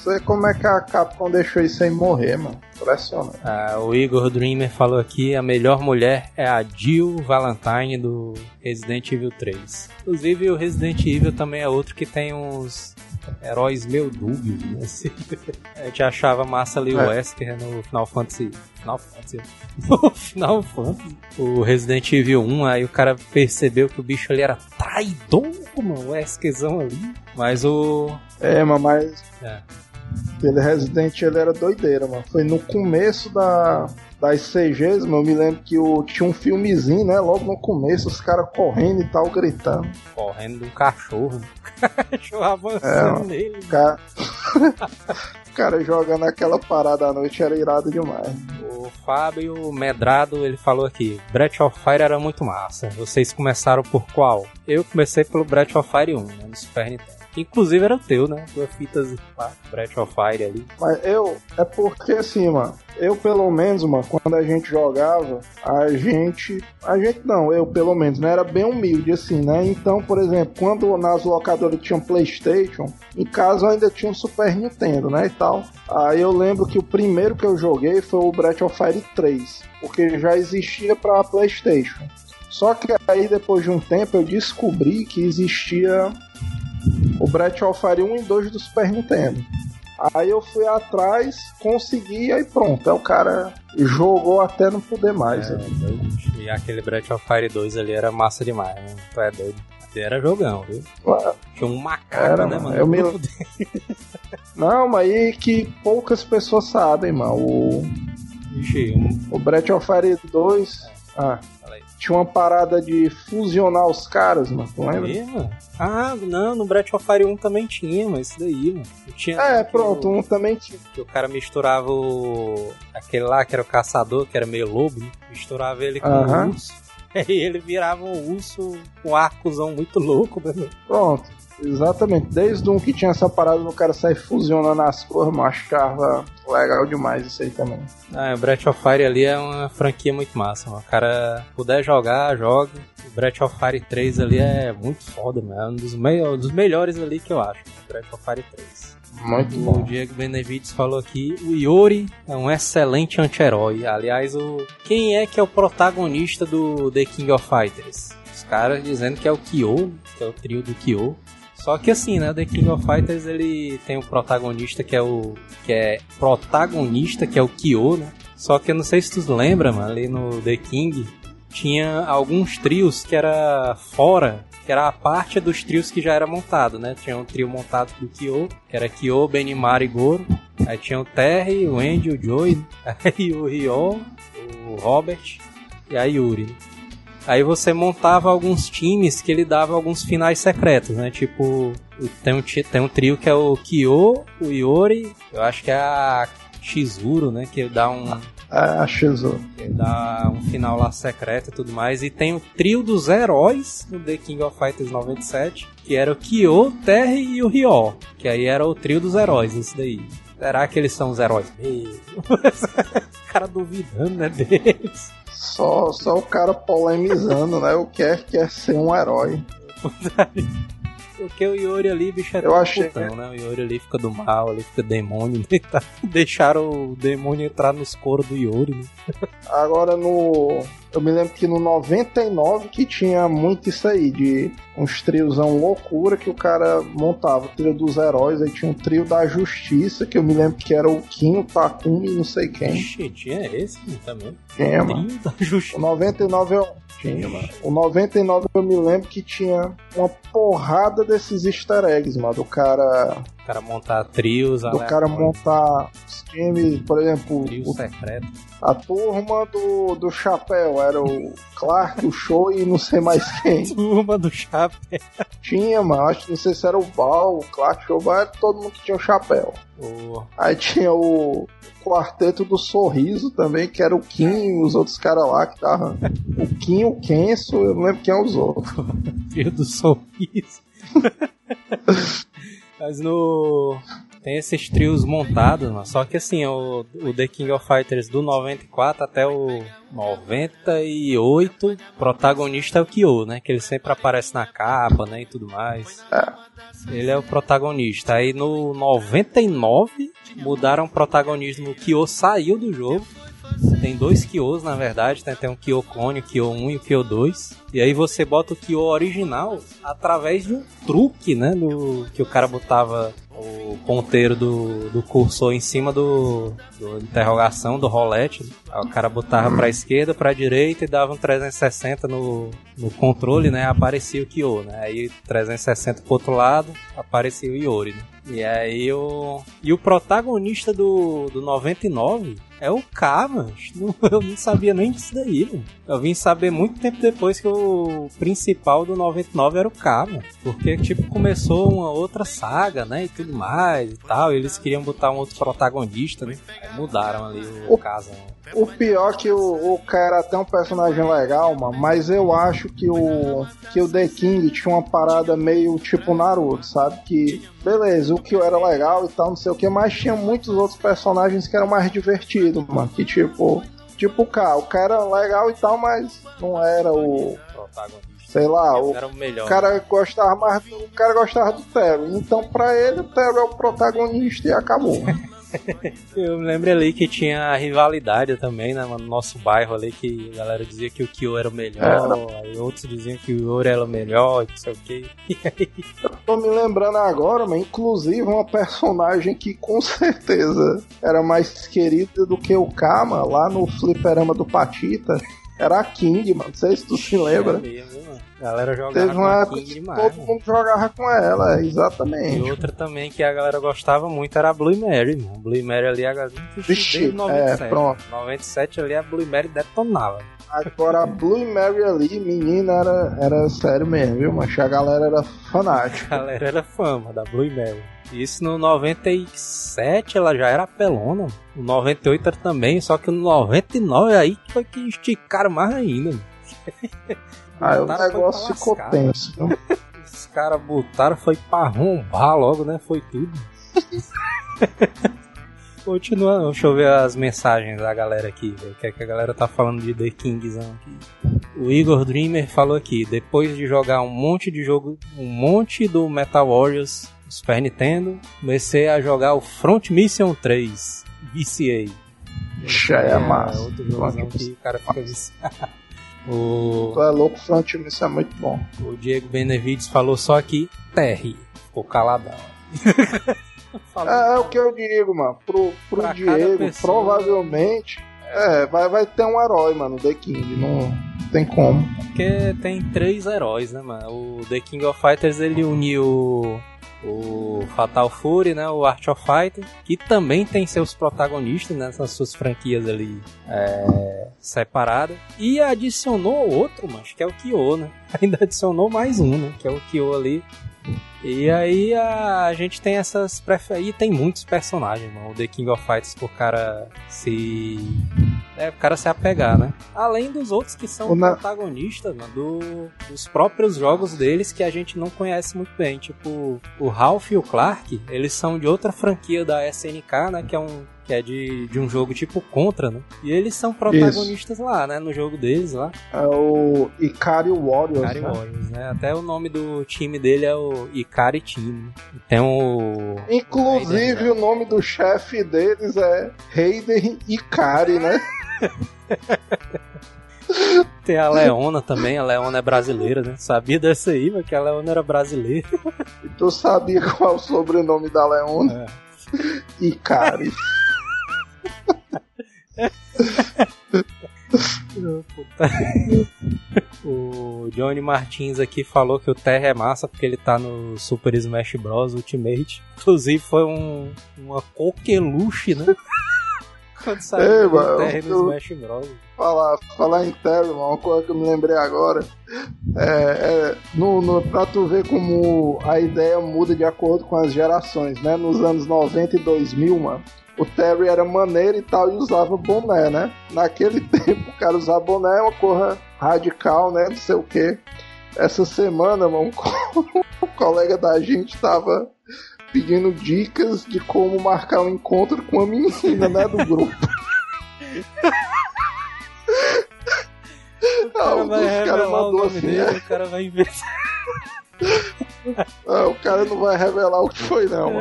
Sei como é que a Capcom deixou isso aí morrer, mano. Impressionante. Ah, o Igor Dreamer falou aqui: a melhor mulher é a Jill Valentine do Resident Evil 3. Inclusive, o Resident Evil também é outro que tem uns heróis meio dúbios. Né? Assim, A gente achava massa ali o É. Wesker no Final Fantasy. Final Fantasy. No Final Fantasy. O Resident Evil 1, aí o cara percebeu que o bicho ali era traidor, mano. O Weskerzão ali. Mas o. É, mas É. aquele Resident ele era doideira, mano. Foi no começo da, das CGs, mano. Eu me lembro que o, tinha um filmezinho, né? Logo no começo, os caras correndo e tal, gritando. Correndo de um cachorro. Cachorro É, avançando ó. nele. O cara, cara jogando aquela parada à noite era irado demais. O Fábio Medrado, ele falou aqui, Breath of Fire era muito massa. Vocês começaram por qual? Eu comecei pelo Breath of Fire 1, né, no Super Nintendo. Inclusive era o teu, né? Tua fitas lá, Breath of Fire ali. Mas eu, é porque assim, mano, eu pelo menos, mano, quando a gente jogava, a gente. A gente não, eu pelo menos, né? Era bem humilde, assim, né? Então, por exemplo, quando nas locadoras tinham Playstation, em casa eu ainda tinha um Super Nintendo, né? E tal. Aí eu lembro que o primeiro que eu joguei foi o Breath of Fire 3, porque já existia pra Playstation. Só que aí depois de um tempo eu descobri que existia o of Fire 1 e 2 do Super Nintendo. Aí eu fui atrás, consegui, aí pronto. Aí o cara jogou até não poder mais. É, né? E aquele Breath of Fire 2 ali era massa demais, né? Tu é doido. Era jogão, viu? Tinha um macaco, Era, né, mano? Eu me- Não, mas aí que poucas pessoas sabem, mano. O, Ixi, um... o Breath of Fire 2 ah, Fala aí. Tinha uma parada de fusionar os caras, mano. Tu lembra? Mano. Ah, não, no Breath of Fire 1 também tinha, mas isso daí, mano. Tinha É, pronto, o- um também tinha. Que o cara misturava o. aquele lá que era o caçador, que era meio lobo, né? misturava ele com Aham. o urso. Aí ele virava um urso com um arcozão muito louco, né? Pronto. Exatamente. Desde um que tinha essa parada do cara sair fusionando as cores, mano, achava legal demais isso aí também. Ah, o Breath of Fire ali é uma franquia muito massa, mano. O cara puder jogar, joga. O Breath of Fire 3 ali é muito foda, mano. É um dos, me dos melhores ali que eu acho. O Breath of Fire 3. Muito O bom. Diego Benevides falou aqui, o Yori é um excelente anti-herói. Aliás, o quem é que é o protagonista do The King of Fighters? Os caras dizendo que é o Kyo, que é o trio do Kyo. Só que assim, né, The King of Fighters ele tem um protagonista que é o que é protagonista, que é o Kyo, né? Só que eu não sei se tu lembra, mano, ali no The King tinha alguns trios que era fora, que era a parte dos trios que já era montado, né? Tinha um trio montado do Kyo, que era Kyo, Benimaru e Goro. Aí tinha o Terry, o Andy, o Joey, aí o Ryo, o Robert e a Yuri. Aí você montava alguns times que ele dava alguns finais secretos, né? Tipo, tem um, tem um trio que é o Kyo, o Yori, eu acho que é a Shizuru, né? Que dá um, É, a Shizu. que dá um final lá secreto e tudo mais. E tem o trio dos heróis no The King of Fighters 97, que era o Kyo, Terry e o Ryo. Que aí era o trio dos heróis, isso daí. Será que eles são os heróis mesmo? o cara duvidando, né, deles. Só, só o cara polemizando, né? O que é, quer ser um herói. Porque o Yori ali, bicho, é Eu achei- putão, né? O Yori ali fica do mal, ali fica demônio. né? Deixaram o demônio entrar nos coros do Yori, né? Agora no. Eu me lembro que no 99 que tinha muito isso aí, de uns triozão loucura que o cara montava. O trio dos heróis, aí tinha um trio da justiça, que eu me lembro que era o Kim, o Takumi e não sei quem. Ixi, tinha esse também. Tinha, mano. Trio da O Justiça. 99 eu. Tinha, mano. O 99 eu me lembro que tinha uma porrada desses easter eggs, mano. Do cara. O cara montar trios, Do cara montar os times, por exemplo, Trio o secreto. A turma do, do chapéu era o Clark, o Show e não sei mais quem. Turma do Chapéu. Tinha, mano, acho que não sei se era o Bal, o Clark, o Show, mas era todo mundo que tinha o chapéu. O- Aí tinha o quarteto do sorriso também, que era o Kim e os outros caras lá que tava. O Kim, o Kenso, eu não lembro quem é os outros. Trio do Sorriso. Mas no. Tem esses trios montados, mano. Só que assim, o, o The King of Fighters do 94 até o 98, o protagonista é o Kyo, né? Que ele sempre aparece na capa, né? E tudo mais. Ele é o protagonista. Aí no 99 mudaram o protagonismo. O Kyo saiu do jogo. Tem dois Kyos, na verdade, né? Tem um Kyo Clone, o Kyo 1 e o Kyo 2. E aí você bota o Kyo original através de um truque, né? Do, que o cara botava o ponteiro do, do cursor em cima do, do interrogação, do rolete. o cara botava pra esquerda, pra direita e dava um 360 no, no controle, né? Aparecia o Kyo, né? Aí 360 pro outro lado, aparecia o Yori, né? E aí o. E o protagonista do, do 99 é o K, mano. Eu não sabia nem disso daí, mano. Eu vim saber muito tempo depois que o principal do 99 era o K, mano. Porque, tipo, começou uma outra saga, né? E tudo mais e tal. E eles queriam botar um outro protagonista, né? Aí mudaram ali o O- caso. né? O pior é que o, o cara tem um personagem legal, mano, mas eu acho que o que o The King tinha uma parada meio tipo Naruto, sabe? Que beleza, o Kyo era legal e tal, não sei o que, mas tinha muitos outros personagens que eram mais divertidos, mano. Que tipo, tipo o K, o cara era legal e tal, mas não era o Protagonista. sei lá, o Era o melhor. o cara gostava mais do, o cara gostava do Terry. Então, pra ele, o Terry é o protagonista e acabou. Eu me lembro ali que tinha a rivalidade também, né, mano, no nosso bairro ali, que a galera dizia que o Kyo era o melhor, aí outros diziam que o Yori era o melhor, e não sei o que. E aí, Tô me lembrando agora, mas inclusive uma personagem que com certeza era mais querida do que o Kama lá no fliperama do Patita. Era a King, mano. Não sei se tu se lembra. É mesmo. A galera jogava Teve uma a época que todo mano. mundo jogava com ela, E exatamente. outra também que a galera gostava muito era a Blue Mary, mano. Blue Mary ali, a galera. Vixe, desde 97. é, pronto. 97 ali a Blue Mary detonava. Agora a Blue Mary ali, menina, era, era sério mesmo, viu? Mas a galera era A fanática. galera era fama da Blue Mary. Isso no 97 ela já era apelona. No 98 era também, só que no 99 aí foi que esticaram mais ainda. mano. Aí o negócio ficou lascar, tenso. Os caras botaram, foi pra arrombar logo, né? Foi tudo. Continuando, deixa eu ver as mensagens da galera aqui. O que é que a galera tá falando de The Kingzão aqui. O Igor Dreamer falou aqui, depois de jogar um monte de jogo, um monte do Metal Warriors do Super Nintendo, comecei a jogar o Front Mission 3. Viciei. Já é massa. outro jogozão que o cara fica viciado. O, Tu é louco, Front isso é muito bom. o Diego Benevides falou só aqui, Terry. Ficou caladão. É, é o que eu digo, mano. Pro, pro Pra Diego, pessoa. provavelmente. É, vai, vai ter um herói, mano, The King. Não tem como. Porque tem três heróis, né, mano? O The King of Fighters ele uniu o Fatal Fury, né? O Art of Fighter, que também tem seus protagonistas nessas suas franquias ali é, separadas. E adicionou outro, mas que é o Kyo, né? Ainda adicionou mais um, né? Que é o Kyo ali. E aí a, gente tem essas prefer... E tem muitos personagens, mano. O The King of Fighters pro cara se. É, o cara se apegar, né? Além dos outros que são na- protagonistas mano, do- dos próprios jogos deles que a gente não conhece muito bem. Tipo, o Ralph e o Clark, eles são de outra franquia da SNK, né? Que é um. Que é de, de um jogo tipo Contra, né? E eles são protagonistas lá, né? No jogo deles lá. É o Ikari Warriors. Ikari né? Warriors, né? Até o nome do time dele é o Ikari Team. Tem o. Inclusive, o nome do chefe deles é Raiden Ikari, né? Tem a Leona também, a Leona é brasileira, né? Sabia dessa aí, mas que a Leona era brasileira. E tu sabia qual é o sobrenome da Leona? Ikari. O Johnny Martins aqui falou que o Terra é massa porque ele tá no Super Smash Bros. Ultimate. Inclusive foi um, uma coqueluche, né? Quando Ei, saiu o mano, Terra no Smash Bros. falar, falar em Terry, mano, uma coisa que eu me lembrei agora. É, é, no, no, pra tu ver como a ideia muda de acordo com as gerações, né? Nos anos 90 e 2000, mano, o Terry era maneiro e tal e usava boné, né? Naquele tempo, o cara usar boné é uma coisa radical, né? Não sei o que. Essa semana, mano, um co- colega da gente tava pedindo dicas de como marcar um encontro com a menina, né? Do grupo. O cara um vai o mandou assim, dele, né? o cara vai inventar. Ah, o cara não vai revelar o que foi, não.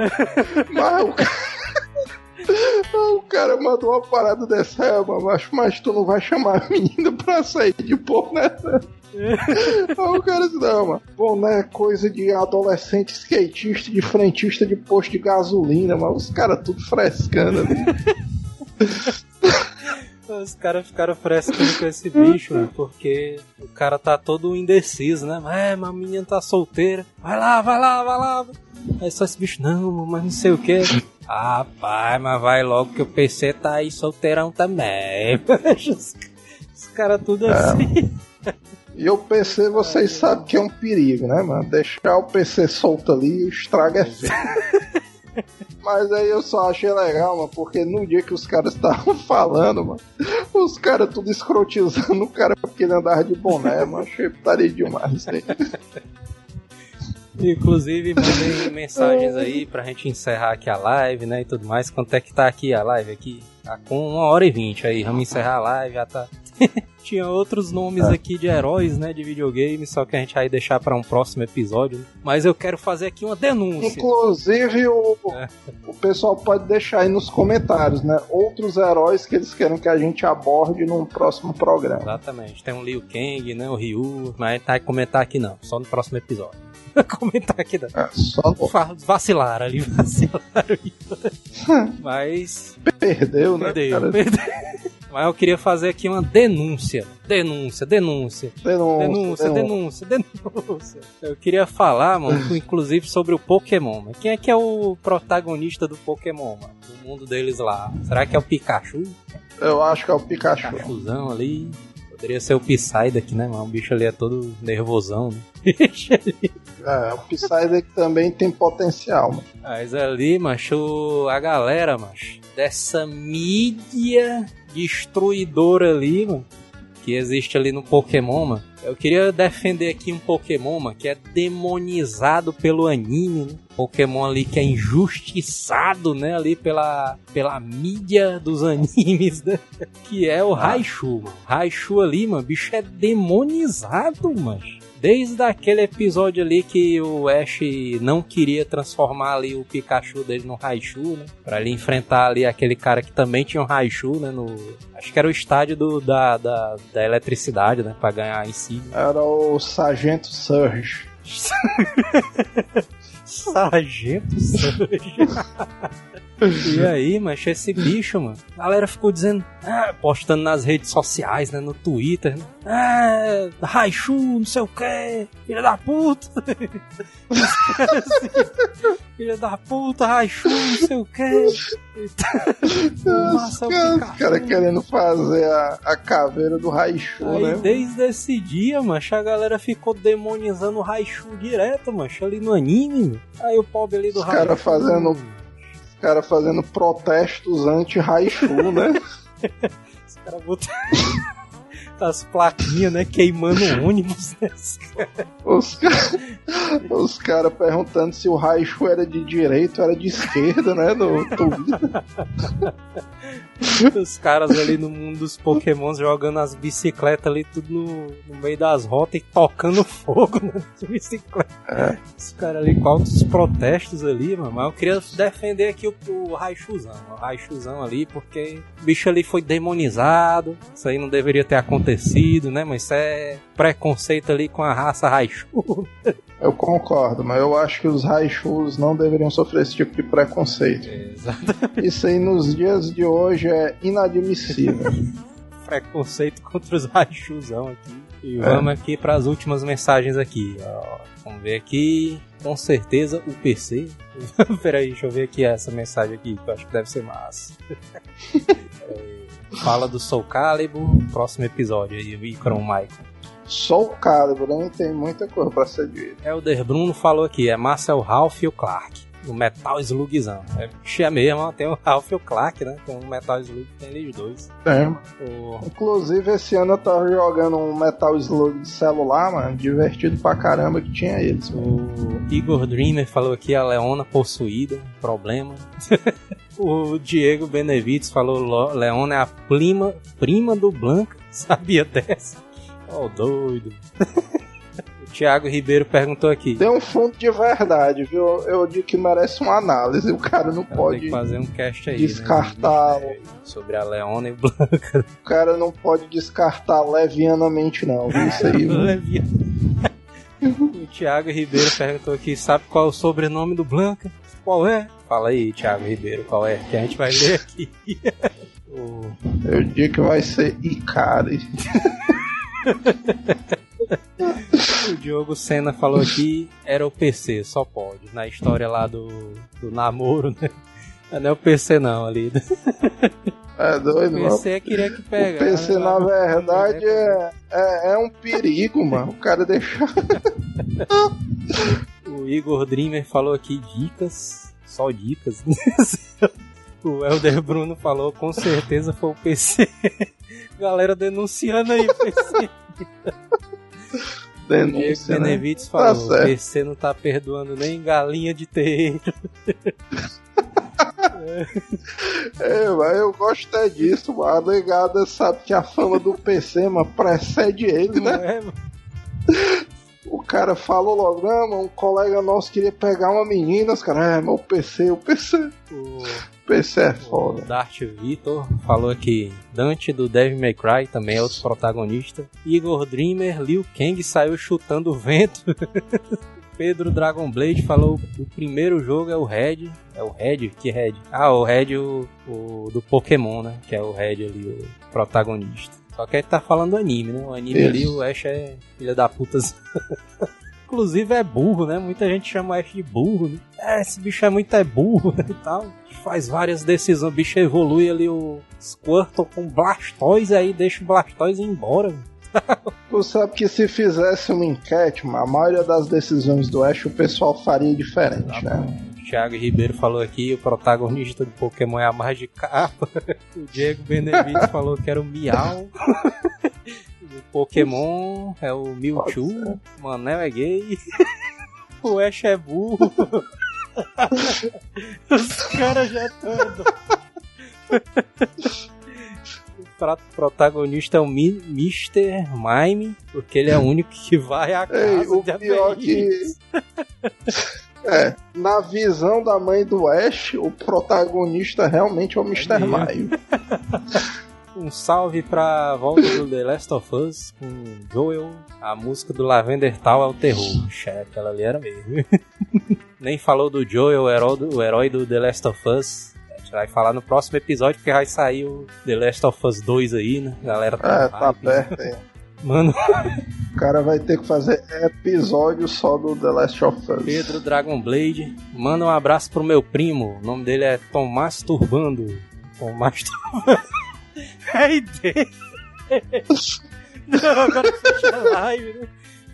Mas o cara... o cara mandou uma parada dessa, é, mano, mas, mas tu não vai chamar a menina pra sair de boné. né? Aí o cara disse, não, mano. Boné é coisa de adolescente skatista, de frentista de posto de gasolina, mas os caras tudo frescando ali. Os caras ficaram frescando com esse bicho, né? Porque o cara tá todo indeciso, né? É, mas a menina tá solteira. Vai lá, vai lá, vai lá. Aí só esse bicho, não, mas não sei o que. Ah, pai, mas vai logo que o PC tá aí solteirão também. os os caras tudo assim. E o PC, vocês sabem que é um perigo, né, mano? Deixar o PC solto ali, o estrago é feio. Mas aí eu só achei legal, mano, porque no dia que os caras estavam falando, mano, os caras tudo escrotizando o cara porque ele andava de boné, mano. Achei putaria demais aí. Inclusive, mandei mensagens aí pra gente encerrar aqui a live, né, e tudo mais. Quanto é que tá aqui a live aqui? Tá com uma hora e vinte aí, vamos encerrar a live, já tá... Tinha outros nomes aqui de heróis, né, de videogame, só que a gente vai deixar para um próximo episódio. né? Mas eu quero fazer aqui uma denúncia. Inclusive, o, É. o pessoal pode deixar aí nos comentários, né? Outros heróis que eles querem que a gente aborde num próximo programa. Exatamente. Tem o Liu Kang, né, o Ryu, mas a gente vai comentar aqui não, só no próximo episódio. comentar aqui não. É, só no... Fa- Vacilaram ali, vacilaram. Mas perdeu, né? Perdeu, cara? perdeu. Mas eu queria fazer aqui uma denúncia. Denúncia, denúncia. Denúncia, Denúncia, denúncia, denúncia. Eu queria falar, mano, inclusive sobre o Pokémon. Mas quem é que é o protagonista do Pokémon, mano? Do mundo deles lá. Será que é o Pikachu? Eu acho que é o Pikachu. Pikachuzão ali. Poderia ser o Psyduck, né, mano? O bicho ali é todo nervosão, né? É, o Psyduck também tem potencial, mano. Mas ali, macho, a galera, macho, dessa mídia destruidora ali, mano, que existe ali no Pokémon, mano. Eu queria defender aqui um Pokémon, mano, que é demonizado pelo anime, né? Pokémon ali que é injustiçado, né, ali pela, pela mídia dos animes, né? Que é o Raichu, mano. Raichu ali, mano, bicho é demonizado, mano. Desde aquele episódio ali que o Ash não queria transformar ali o Pikachu dele no Raichu, né? Pra ele enfrentar ali aquele cara que também tinha um Raichu, né? No, acho que era o estádio do, da, da, da eletricidade, né? Pra ganhar em si. Era o Sargento Surge. Sargento Surge. E aí, mas esse bicho, mano, a galera ficou dizendo, ah, postando nas redes sociais, né, no Twitter, né, ah, Raichu, não sei o que, filha da puta. Assim, filha da puta, Raichu, não sei o que. Os caras cara querendo fazer a, a caveira do Raichu, Aí, né? desde esse dia, macho, a galera ficou demonizando o Raichu direto, macho, ali no anime. Aí o pobre ali do Raichu. Os caras fazendo protestos anti-Raichu, né? Os caras botam as plaquinhas, né? Queimando ônibus, né? Os, ca... Os caras perguntando se o Raichu era de direita ou era de esquerda, né? No Twitter. Os caras ali no mundo dos pokémons jogando as bicicletas ali tudo no, no meio das rotas e tocando fogo nas bicicletas. Os caras ali com altos protestos ali, mano. Mas eu queria defender aqui o, o Raichuzão. O Raichuzão ali, porque o bicho ali foi demonizado. Isso aí não deveria ter acontecido, né? Mas isso é preconceito ali com a raça Raichu. Eu concordo, mas eu acho que os Raichus não deveriam sofrer esse tipo de preconceito. Exato. Isso aí nos dias de hoje é inadmissível. preconceito contra os Raichuzão aqui. E vamos aqui para as últimas mensagens aqui. ó. Vamos ver aqui. Com certeza o PC. Peraí, deixa eu ver aqui essa mensagem aqui, que eu acho que deve ser massa. É, Fala do Soul Calibur, próximo episódio aí, Vicron Michael. Só o Calibur, hein? Tem muita coisa pra ser dita. Elder Bruno falou aqui, é Marcel Ralph e o Clark. O Metal Slugzão. É, bicho, é mesmo, tem o Ralph e o Clark, né? Tem um Metal Slug, tem eles dois. Tem. O Inclusive, esse ano eu tava jogando um Metal Slug de celular, mano. Divertido pra caramba que tinha eles. mano. O Igor Dreamer falou aqui a Leona possuída, problema. o Diego Benevides falou Lo- Leona é a prima, prima do Blanca. Sabia dessa? Ó, doido. o Thiago Ribeiro perguntou aqui. Tem um fundo de verdade, viu? Eu digo que merece uma análise. O cara não Tem que pode. fazer um cast aí. descartar Né? Sobre a Leona e o Blanca. O cara não pode descartar levianamente, não. viu? Isso aí. Levinha. o Thiago Ribeiro perguntou aqui: sabe qual é o sobrenome do Blanca? Qual é? Fala aí, Thiago Ribeiro, qual é? Que a gente vai ler aqui. Eu digo que vai ser Ikari. O Diogo Senna falou aqui, era o PC, só pode. Na história lá do, do namoro, né? Não é o PC não, ali. É O doido, mano. PC queria que O pega. PC, na verdade, é, é, é um perigo, mano. O cara deixar. O Igor Dreamer falou aqui dicas só dicas. o Helder Bruno falou, com certeza foi o PC. Galera denunciando aí PC. Denúncia, né? Benevides Tá falou, o certo. PC não tá perdoando nem galinha de terreiro. É, mas eu gosto é disso, mano. A negada sabe que a fama do PC, mano, precede ele, né? é? O cara falou logo, não, mano, um colega nosso queria pegar uma menina, os caras, é, mas o PC, o PC, o PC é o foda. Darth Vitor falou aqui. Dante do Devil May Cry também é outro protagonista. Igor Dreamer, Liu Kang saiu chutando o vento. Pedro Dragon Blade falou o primeiro jogo é o Red. É o Red? Que Red? Ah, o Red o, o do Pokémon, né? Que é o Red ali, o protagonista. Só que ele tá falando do anime, né? O anime Isso. ali, o Ash é filha da puta. Inclusive é burro, né? Muita gente chama Ash de burro, né? É, esse bicho é muito é burro né? e tal. Faz várias decisões. O bicho evolui ali o Squirtle com Blastoise, aí deixa o Blastoise embora. Tu sabe que se fizesse uma enquete, mano, a maioria das decisões do Ash o pessoal faria diferente, né? Thiago Ribeiro falou aqui, o protagonista do Pokémon é a Magikarpa. O Diego Benevides falou que era o Miau. O Pokémon é o Mewtwo. O Manel é gay. O Ash é burro. Os caras já estão. O pra- protagonista é o Mi- Mr. Mime, porque ele é o único que vai à casa Ei, o de pior que. É, na visão da mãe do Ash, o protagonista realmente é o Mr. mesmo. Maio. Um salve pra volta do The Last of Us com Joel. A música do Lavender Tal é o terror. Chefe, aquela ali era mesmo. Nem falou do Joel, o herói do, o herói do The Last of Us. A gente vai falar no próximo episódio, porque vai sair o The Last of Us 2 aí, né? A galera tá, É, tá né? perto. é. Mano, O cara vai ter que fazer episódio só do The Last of Us. Pedro Dragon Blade. Manda um abraço pro meu primo. O nome dele é Tomás Turbando. Tomás Turbando. É ideia. Não, agora fecha a live, né?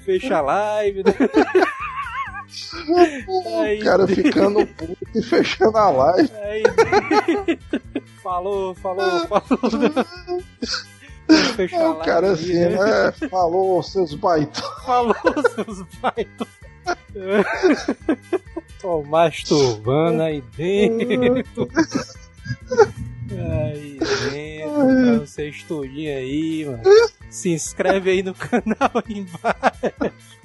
Fecha a live, né? O cara ficando puto e fechando a live. Aí, falou, falou, falou. Fecha a O cara aí, assim, né? né? Falou, seus baitos. Falou, seus baitos. Tomás Turbano aí dentro. Aí dentro, pra você estudinho aí, mano. Se inscreve aí no canal aí embaixo.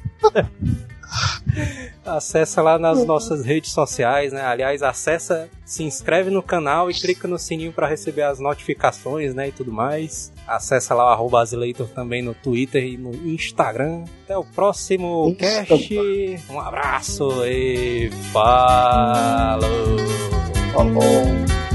Acessa lá nas nossas redes sociais, né? Aliás, acessa, se inscreve no canal e clica no sininho para receber as notificações, né? E tudo mais. Acessa lá o arroba Azileitor também no Twitter e no Instagram. Até o próximo cast. Um abraço e falou! Falou.